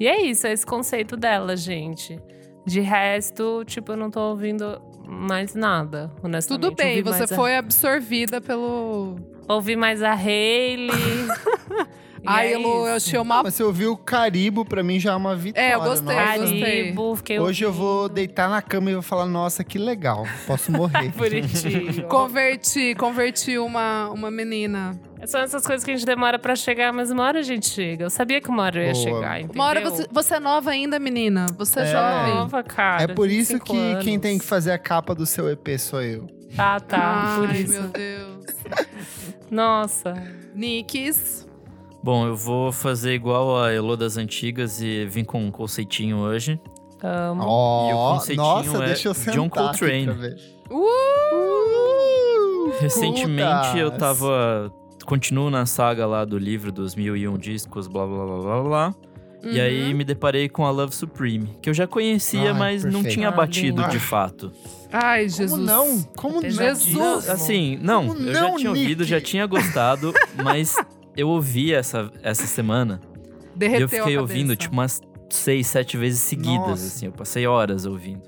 E é isso, é esse conceito dela, gente. De resto, tipo, eu não tô ouvindo mais nada, honestamente. Tudo bem, você a- foi absorvida pelo. Ouvi mais a Hailey. E Ai, é Lu, eu achei uma. Mas se eu ouvir o Caribo, pra mim já é uma vitória. É, eu gostei, Nossa. eu gostei. Caribo, fiquei Hoje eu vou deitar na cama e vou falar, nossa, que legal. Posso morrer. Bonitinho. Converti, converti uma, uma menina. São essas coisas que a gente demora pra chegar, mas uma hora a gente chega. Eu sabia que uma hora eu ia Boa. chegar, entendeu? Uma hora você, você é nova ainda, menina. Você é, É. jovem. nova, cara. é por isso 25 que quem anos. tem que fazer a capa do seu EP sou eu. Tá, tá. por Ai, isso. meu Deus. Nossa. Nicks. Bom, eu vou fazer igual a Elo das Antigas e vim com um conceitinho hoje. Amo. Ó, E o conceitinho nossa, é deixa eu sentar John aqui Coltrane. pra ver. Uh! Recentemente eu tava. Continuo na saga lá do livro dos mil e um discos, blá blá blá blá blá. E Uhum. aí me deparei com a Love Supreme, que eu já conhecia, Ai, mas não perfeito. tinha Ah, batido de fato. Ai, Jesus. Como não? Como não? Jesus. Assim, não, Como eu não, já tinha ouvido, Nick? já tinha gostado, mas eu ouvi essa, essa semana. E Derreteu eu fiquei a ouvindo, tipo, umas seis, sete vezes seguidas, Nossa. assim. Eu passei horas ouvindo.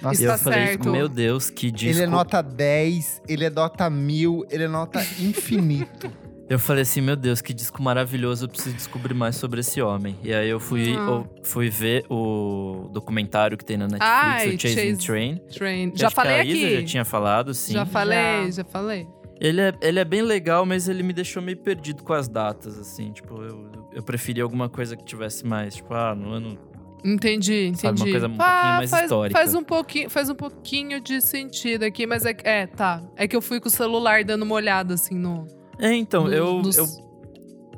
Nossa, e eu falei, certo. meu Deus, que disco. ele é nota 10, ele é nota 1000, ele é nota infinito. Eu falei assim, meu Deus, que disco maravilhoso, eu preciso descobrir mais sobre esse homem. E aí eu fui, Ah. eu fui ver o documentário que tem na Netflix, Ai, o Chasing Chase- Train. Train. Já falei a Isa aqui. já tinha falado, sim. Já falei, Já. já falei. Ele é, ele é bem legal, mas ele me deixou meio perdido com as datas, assim. Tipo, eu, eu preferia alguma coisa que tivesse mais, tipo, ah, no ano. Entendi, entendi. Sabe, uma coisa um Ah, pouquinho mais faz, histórica. Faz um, pouquinho, faz um pouquinho de sentido aqui, mas é, é, tá. É que eu fui com o celular dando uma olhada, assim, no... É, então, no- eu, eu.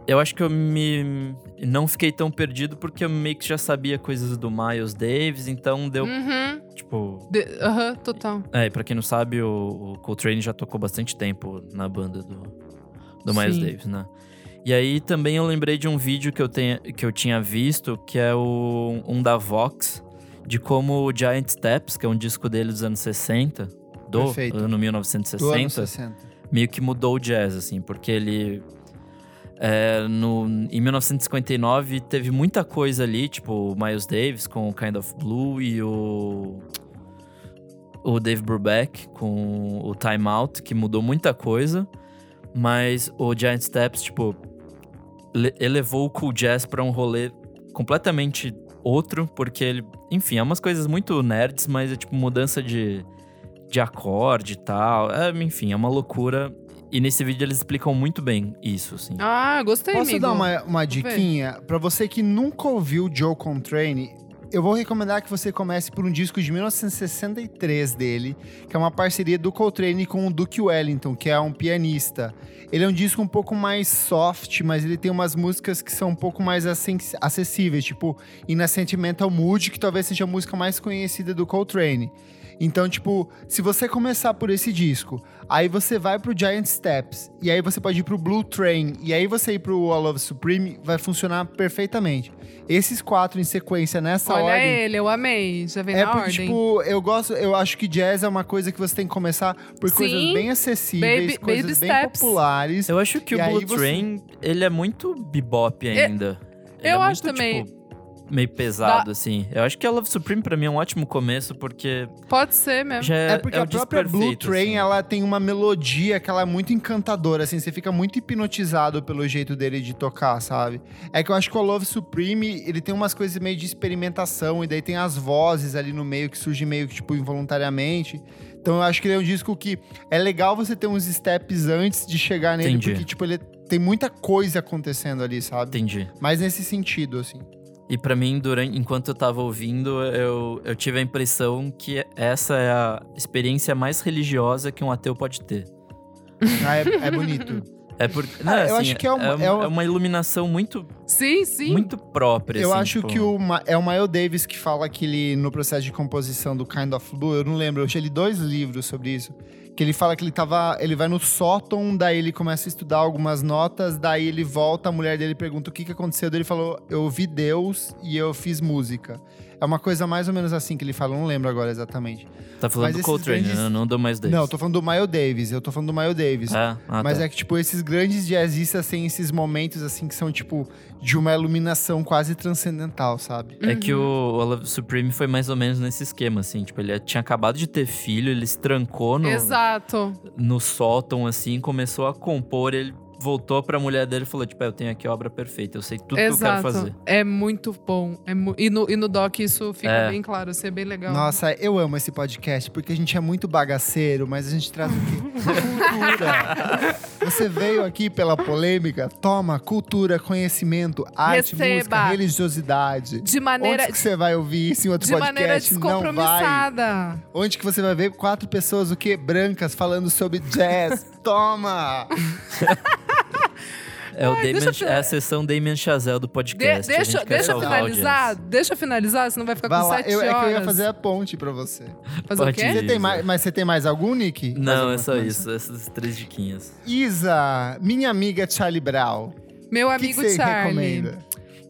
Eu acho que eu me. Não fiquei tão perdido porque eu meio que já sabia coisas do Miles Davis, então deu, Uhum. tipo. Aham, total. É, e pra quem não sabe, o, o Coltrane já tocou bastante tempo na banda do, do Miles Sim. Davis, né? E aí também eu lembrei de um vídeo que eu, tenha, que eu tinha visto, que é o, um da Vox, de como o Giant Steps, que é um disco dele dos anos 60, do Perfeito. ano Do ano 1960, 60. meio que mudou o jazz, assim, porque ele. É, no, em 1959 teve muita coisa ali, tipo o Miles Davis com o Kind of Blue e o. O Dave Brubeck com o Time Out, que mudou muita coisa. Mas o Giant Steps, tipo, le- elevou o cool jazz pra um rolê completamente outro, porque ele. Enfim, é umas coisas muito nerds, mas é tipo mudança de, de acorde e tal. É, enfim, é uma loucura. E nesse vídeo eles explicam muito bem isso, assim. Ah, gostei, Posso amigo. dar uma, uma diquinha? Pra você que nunca ouviu Joe Contrane, eu vou recomendar que você comece por um disco de 1963 dele, que é uma parceria do Coltrane com o Duke Wellington, que é um pianista. Ele é um disco um pouco mais soft, mas ele tem umas músicas que são um pouco mais acessíveis, tipo In a Sentimental Mood, que talvez seja a música mais conhecida do Coltrane. Então, tipo, se você começar por esse disco, aí você vai pro Giant Steps, e aí você pode ir pro Blue Train, e aí você ir pro All Love Supreme, vai funcionar perfeitamente. Esses quatro em sequência nessa Olha ordem. ele, eu amei. Já vem É na porque, ordem. tipo, eu gosto, eu acho que jazz é uma coisa que você tem que começar por Sim. coisas bem acessíveis, Baby- coisas baby bem steps. populares. Eu acho que o Blue você- Train, ele é muito bebop ainda. Ele eu é acho muito, também. tipo, meio pesado, assim. Eu acho que a Love Supreme pra mim é um ótimo começo, porque Pode ser mesmo. já é, É porque é a própria Blue Train, assim. ela tem uma melodia que ela é muito encantadora, assim, você fica muito hipnotizado pelo jeito dele de tocar, sabe? É que eu acho que o Love Supreme, ele tem umas coisas meio de experimentação, e daí tem as vozes ali no meio que surgem meio que, tipo, involuntariamente. Então eu acho que ele é um disco que é legal você ter uns steps antes de chegar nele, Entendi. porque, tipo, ele tem muita coisa acontecendo ali, sabe? Entendi. Mas nesse sentido, assim. E pra mim, durante, enquanto eu tava ouvindo, eu, eu tive a impressão que essa é a experiência mais religiosa que um ateu pode ter. Ah, é, é bonito. É porque. Não, Ah, eu assim, acho que é uma- um- é uma- é uma iluminação muito Sim, sim. muito própria. Eu assim, acho tipo, que o, Ma- é o Miles Davis que fala que ele, no processo de composição do Kind of Blue, eu não lembro, eu li dois livros sobre isso. Que ele fala que ele tava. Ele vai no sótão, daí ele começa a estudar algumas notas, daí ele volta, a mulher dele pergunta o que, que aconteceu, daí ele falou: Eu ouvi Deus e eu fiz música. É uma coisa mais ou menos assim que ele fala, eu não lembro agora exatamente. Tá falando mas do Coltrane, grandes- né? Não do mais Davis. Não, eu tô falando do Miles Davis, eu tô falando do Miles Davis. É? Ah, Mas tá. é que, tipo, esses grandes jazzistas têm esses momentos, assim, que são, tipo, de uma iluminação quase transcendental, sabe? É que o Olaf Supreme foi mais ou menos nesse esquema, assim. Tipo, ele tinha acabado de ter filho, ele se trancou no, Exato. no sótão, assim, começou a compor. Ele voltou pra mulher dele e falou: Tipo, "É, eu tenho aqui a obra perfeita, eu sei tudo que eu quero Exato. fazer. É muito bom. É mu- e, no, e no doc isso fica É. bem claro, isso é bem legal. Nossa, eu amo esse podcast, porque a gente é muito bagaceiro, mas a gente traz o quê? Cultura. Você veio aqui pela polêmica, toma cultura, conhecimento, arte, Receba. música, religiosidade. De maneira, Onde que você vai ouvir isso em outro de maneira podcast? Não vai. descompromissada. Onde que você vai ver quatro pessoas, o quê? Brancas, falando sobre jazz. Toma! É, o Damien, deixa é a sessão Damien Chazelle do De- podcast. a deixa deixa finalizar. Deixa finalizar, senão vai ficar Vai com lá, sete eu, é horas. que eu ia fazer a ponte pra você. Fazer o quê? Você tem mais, mas você tem mais algum, Nick? Não, é só coisa? isso. Essas três diquinhas. Isa, minha amiga Charlie Brown. Meu O que, que amigo você Charlie. recomenda?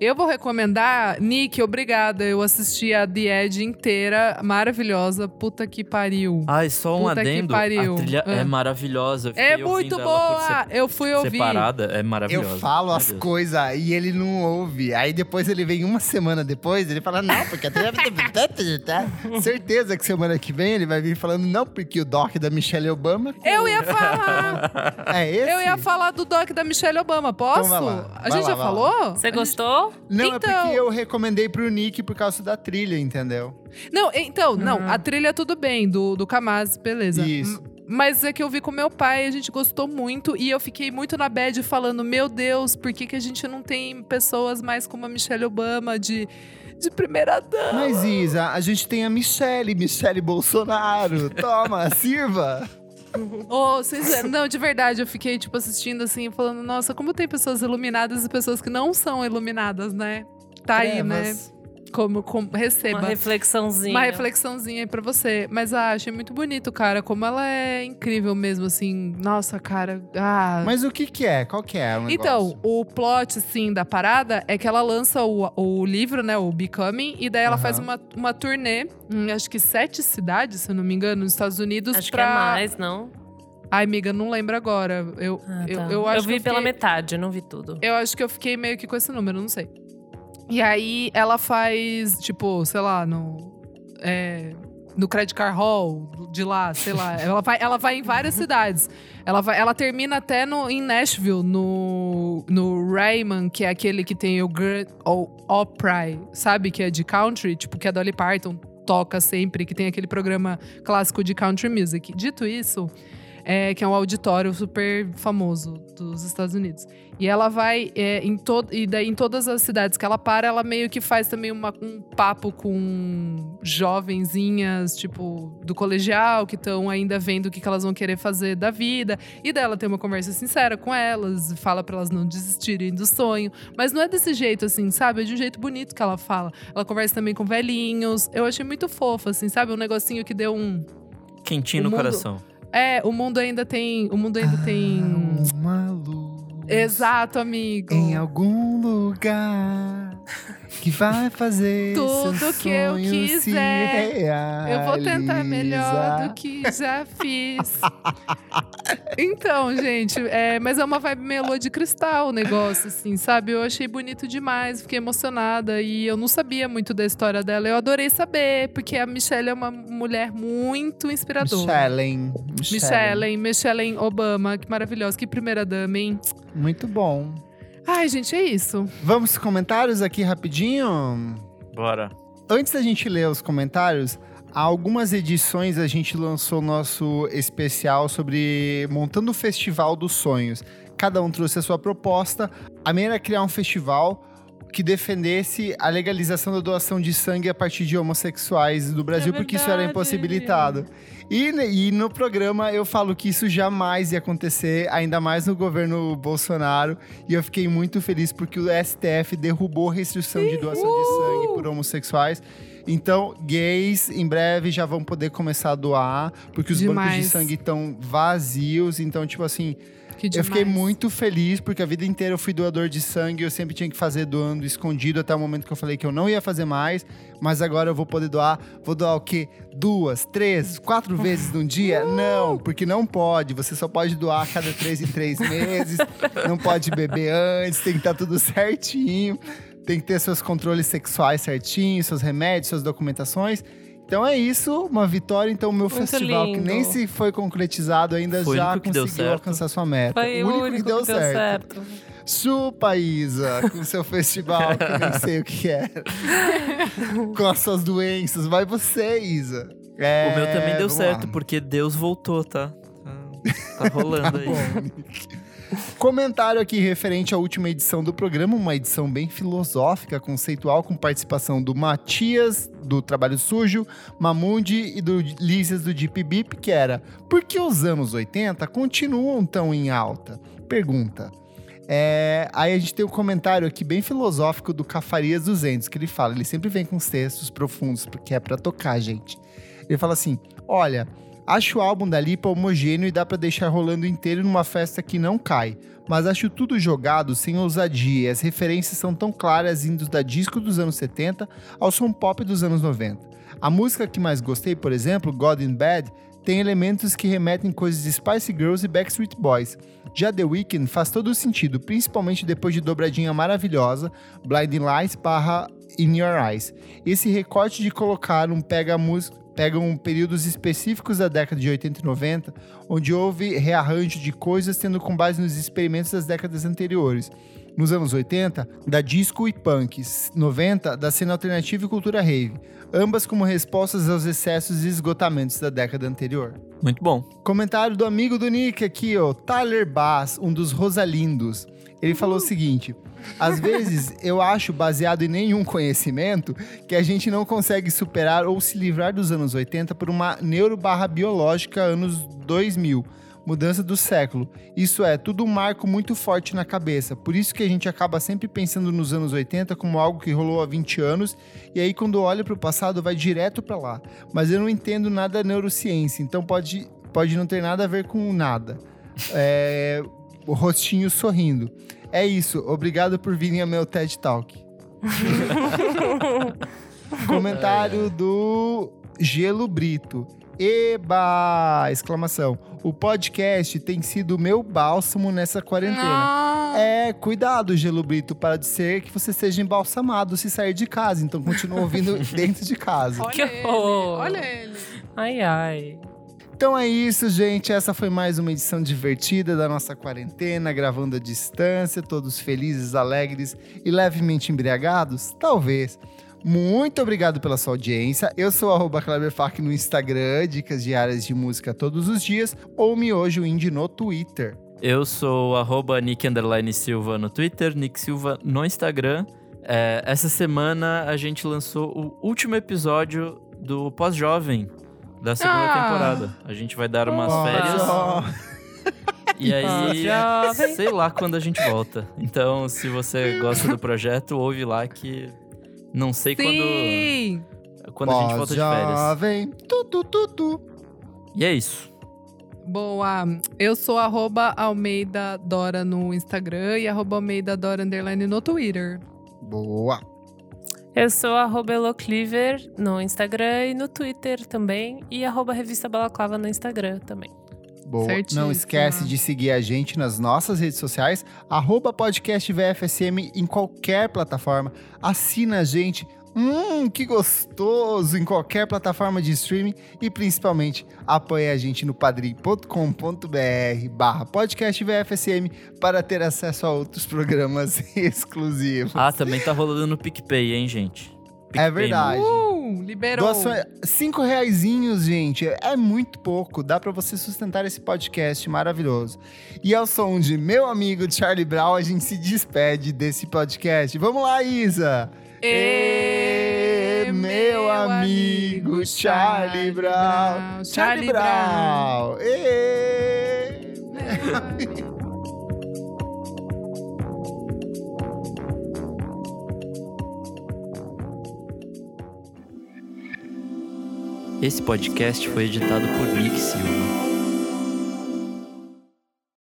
Eu vou recomendar, Nick, obrigada. Eu assisti a The Edge inteira, maravilhosa. Puta que pariu. Ai, só um Puta que adendo. pariu. A trilha Ah. é maravilhosa. Eu é muito boa! Eu fui ouvir. Separada, é maravilhosa. Eu falo as coisas e ele não ouve. Aí depois ele vem uma semana depois, ele fala, não, porque a trilha... Certeza que semana que vem ele vai vir falando, não, porque o doc da Michelle Obama... Eu ia falar! É esse? eu ia falar do doc da Michelle Obama, posso? Então vai lá, a gente lá, já falou? Você gostou? Não, é Então- porque eu recomendei pro Nick por causa da trilha, entendeu? Não, então, não, a trilha tudo bem, do, do Kamaz, beleza. Isso. M- Mas é que eu vi com meu pai, a gente gostou muito e eu fiquei muito na bad falando: Meu Deus, por que, que a gente não tem pessoas mais como a Michelle Obama de, de primeira dama? Mas, Isa, a gente tem a Michelle, Michelle Bolsonaro. Toma, sirva. Vocês- não, de verdade, eu fiquei, tipo, assistindo assim, falando: Nossa, como tem pessoas iluminadas e pessoas que não são iluminadas, né? Tá aí, né? Como, como receba. Uma reflexãozinha. Uma reflexãozinha aí pra você. Mas ah, achei muito bonito, cara. Como ela é incrível mesmo, assim. Nossa, cara. Ah. Mas o que que é? Qual que é o negócio? Então, o plot, assim, da parada é que ela lança o, o livro, né? O Becoming, e daí ela Aham. faz uma, uma turnê em acho que sete cidades, se eu não me engano, nos Estados Unidos. Acho pra... que é mais, não? Ai, amiga, não lembro agora. Eu, Ah, eu, tá. eu acho vi que eu pela fiquei- metade, eu não vi tudo. Eu acho que eu fiquei meio que com esse número, não sei. E aí ela faz, tipo, sei lá, no. é, no Credit Card Hall de lá, sei lá. ela, vai, ela vai em várias cidades. Ela, vai, ela termina até no, em Nashville, no, no Rayman, que é aquele que tem o Grand o Opry, sabe? Que é de country, tipo, que a Dolly Parton toca sempre, que tem aquele programa clássico de country music. Dito isso, é, que é um auditório super famoso dos Estados Unidos. E ela vai é, em todo e daí em todas as cidades que ela para, ela meio que faz também uma- um papo com jovenzinhas, tipo, do colegial, que estão ainda vendo o que, que elas vão querer fazer da vida. E daí ela tem uma conversa sincera com elas, fala pra elas não desistirem do sonho. Mas não é desse jeito, assim, sabe? É de um jeito bonito que ela fala. Ela conversa também com velhinhos. Eu achei muito fofo, assim, sabe? Um negocinho que deu um. Quentinho O no mundo- coração. É, o mundo ainda tem. O mundo ainda tem. Uma luz Exato, amigo. em algum lugar que vai fazer Tudo que eu quiser. Eu vou tentar melhor do que já fiz. então, gente, é, mas é uma vibe lua de cristal o negócio, assim, sabe? Eu achei bonito demais, fiquei emocionada e eu não sabia muito da história dela. Eu adorei saber, porque a Michelle é uma mulher muito inspiradora. Michelle. Michelle, Michelle Obama, que maravilhosa, que primeira dama, hein? Muito bom. Ai, gente, é isso. Vamos aos comentários aqui rapidinho? Bora. Antes da gente ler os comentários, há algumas edições a gente lançou nosso especial sobre montando o Festival dos Sonhos. Cada um trouxe a sua proposta. A minha era criar um festival que defendesse a legalização da doação de sangue a partir de homossexuais do Brasil, porque isso era impossibilitado. E, e no programa eu falo que isso jamais ia acontecer, ainda mais no governo Bolsonaro. E eu fiquei muito feliz porque o STF derrubou restrição de doação de sangue por homossexuais. Então, gays em breve já vão poder começar a doar, porque os bancos de Demais. sangue estão vazios. Então, tipo assim, Que eu fiquei demais. muito feliz, porque a vida inteira eu fui doador de sangue, eu sempre tinha que fazer doando escondido até o momento que eu falei que eu não ia fazer mais, mas agora eu vou poder doar. Vou doar o quê? Duas, três, quatro vezes num dia? Não, porque não pode. Você só pode doar a cada três em três meses, não pode beber antes, tem que estar tudo certinho, tem que ter seus controles sexuais certinhos, seus remédios, suas documentações. Então é isso, uma vitória. Então, o meu Muito festival, que lindo. nem se foi concretizado ainda, Foi já único que deu conseguiu certo. alcançar sua meta. Foi o único, que deu, certo. Chupa, Isa, com seu festival, que eu nem sei o que é. com as suas doenças. Vai você, Isa. É, o meu também deu certo, lá. porque Deus voltou, tá? Tá, tá rolando aí. Comentário aqui referente à última edição do programa, uma edição bem filosófica, conceitual, com participação do Matias, do Trabalho Sujo, Mamundi e do Lícias do Deep Beep, que era Por que os anos 80 continuam tão em alta? Pergunta. É, aí a gente tem um comentário aqui bem filosófico do Cafarias 200, que ele fala, ele sempre vem com os textos profundos, porque é pra tocar, gente. Ele fala assim, olha, acho o álbum da Lipa homogêneo e dá pra deixar rolando inteiro numa festa que não cai, mas acho tudo jogado sem ousadia, e as referências são tão claras indo da disco dos anos 70 ao som pop dos anos 90. A música que mais gostei, por exemplo, God in Bad, tem elementos que remetem coisas de Spice Girls e Backstreet Boys. Já The Weeknd faz todo sentido, principalmente depois de dobradinha maravilhosa, Blinding Lights barra In Your Eyes. Esse recorte de colocar um pega música pegam períodos específicos da década de 80 e 90, onde houve rearranjo de coisas tendo com base nos experimentos das décadas anteriores. Nos anos 80, da disco e punk, 90, da cena alternativa e cultura rave, ambas como respostas aos excessos e esgotamentos da década anterior. Muito bom. Comentário do amigo do Nick aqui, ó, Tyler Bass, um dos Rosalindos. Ele falou o seguinte: às vezes eu acho, baseado em nenhum conhecimento, que a gente não consegue superar ou se livrar dos anos 80 por uma neurobarra biológica anos 2000. Mudança do século. Isso é, tudo um marco muito forte na cabeça. Por isso que a gente acaba sempre pensando nos anos 80 como algo que rolou há 20 anos, e aí quando olha para o passado vai direto para lá. Mas eu não entendo nada da neurociência, então pode, pode não ter nada a ver com nada. É, o rostinho sorrindo. É isso, obrigado por virem ao meu TED Talk. Comentário do Gelo Brito. Eba! Exclamação. O podcast tem sido o meu bálsamo nessa quarentena. Ah, É, cuidado, Gelo Brito, para de ser que você seja embalsamado se sair de casa. Então continua ouvindo dentro de casa. olha Que ele, horror. olha ele. Ai, ai. Então é isso, gente. Essa foi mais uma edição divertida da nossa quarentena, gravando à distância, todos felizes, alegres e levemente embriagados? Talvez. Muito obrigado pela sua audiência. Eu sou arroba no Instagram, dicas diárias de música todos os dias, ou Miojo Indie no Twitter. Eu sou arroba Nick Silva no Twitter, Nick Silva no Instagram. É, essa semana a gente lançou o último episódio do Pós-Jovem da segunda Ah. temporada. A gente vai dar umas férias e aí, sei lá quando a gente volta. Então, se você gosta do projeto, ouve lá que não sei Sim! quando, quando a gente volta de férias. Pós-jovem. Tu, tu, tu, tu. E é isso. Boa. Eu sou arroba Almeida Dora no Instagram e arroba Almeida Dora Underline no Twitter. Boa. Eu sou arroba Elocliver no Instagram e no Twitter também. E arroba Revista Balaclava no Instagram também. Boa. Certíssima. Não esquece de seguir a gente nas nossas redes sociais, arroba podcast VFSM em qualquer plataforma. Assina a gente. Hum, que gostoso! Em qualquer plataforma de streaming e principalmente apoie a gente no padrim.com.br barra podcast VFSM para ter acesso a outros programas exclusivos. Ah, também tá rolando no PicPay, hein, gente? é PicPay, verdade. Uh! Liberou. Doação, cinco reaisinhos, gente, é muito pouco. Dá pra você sustentar esse podcast maravilhoso. E ao som de meu amigo Charlie Brown, a gente se despede desse podcast. Vamos lá, Isa! Ê, meu amigo Charlie Brown. Charlie Brown. Meu amigo. Esse podcast foi editado por Nick Silva.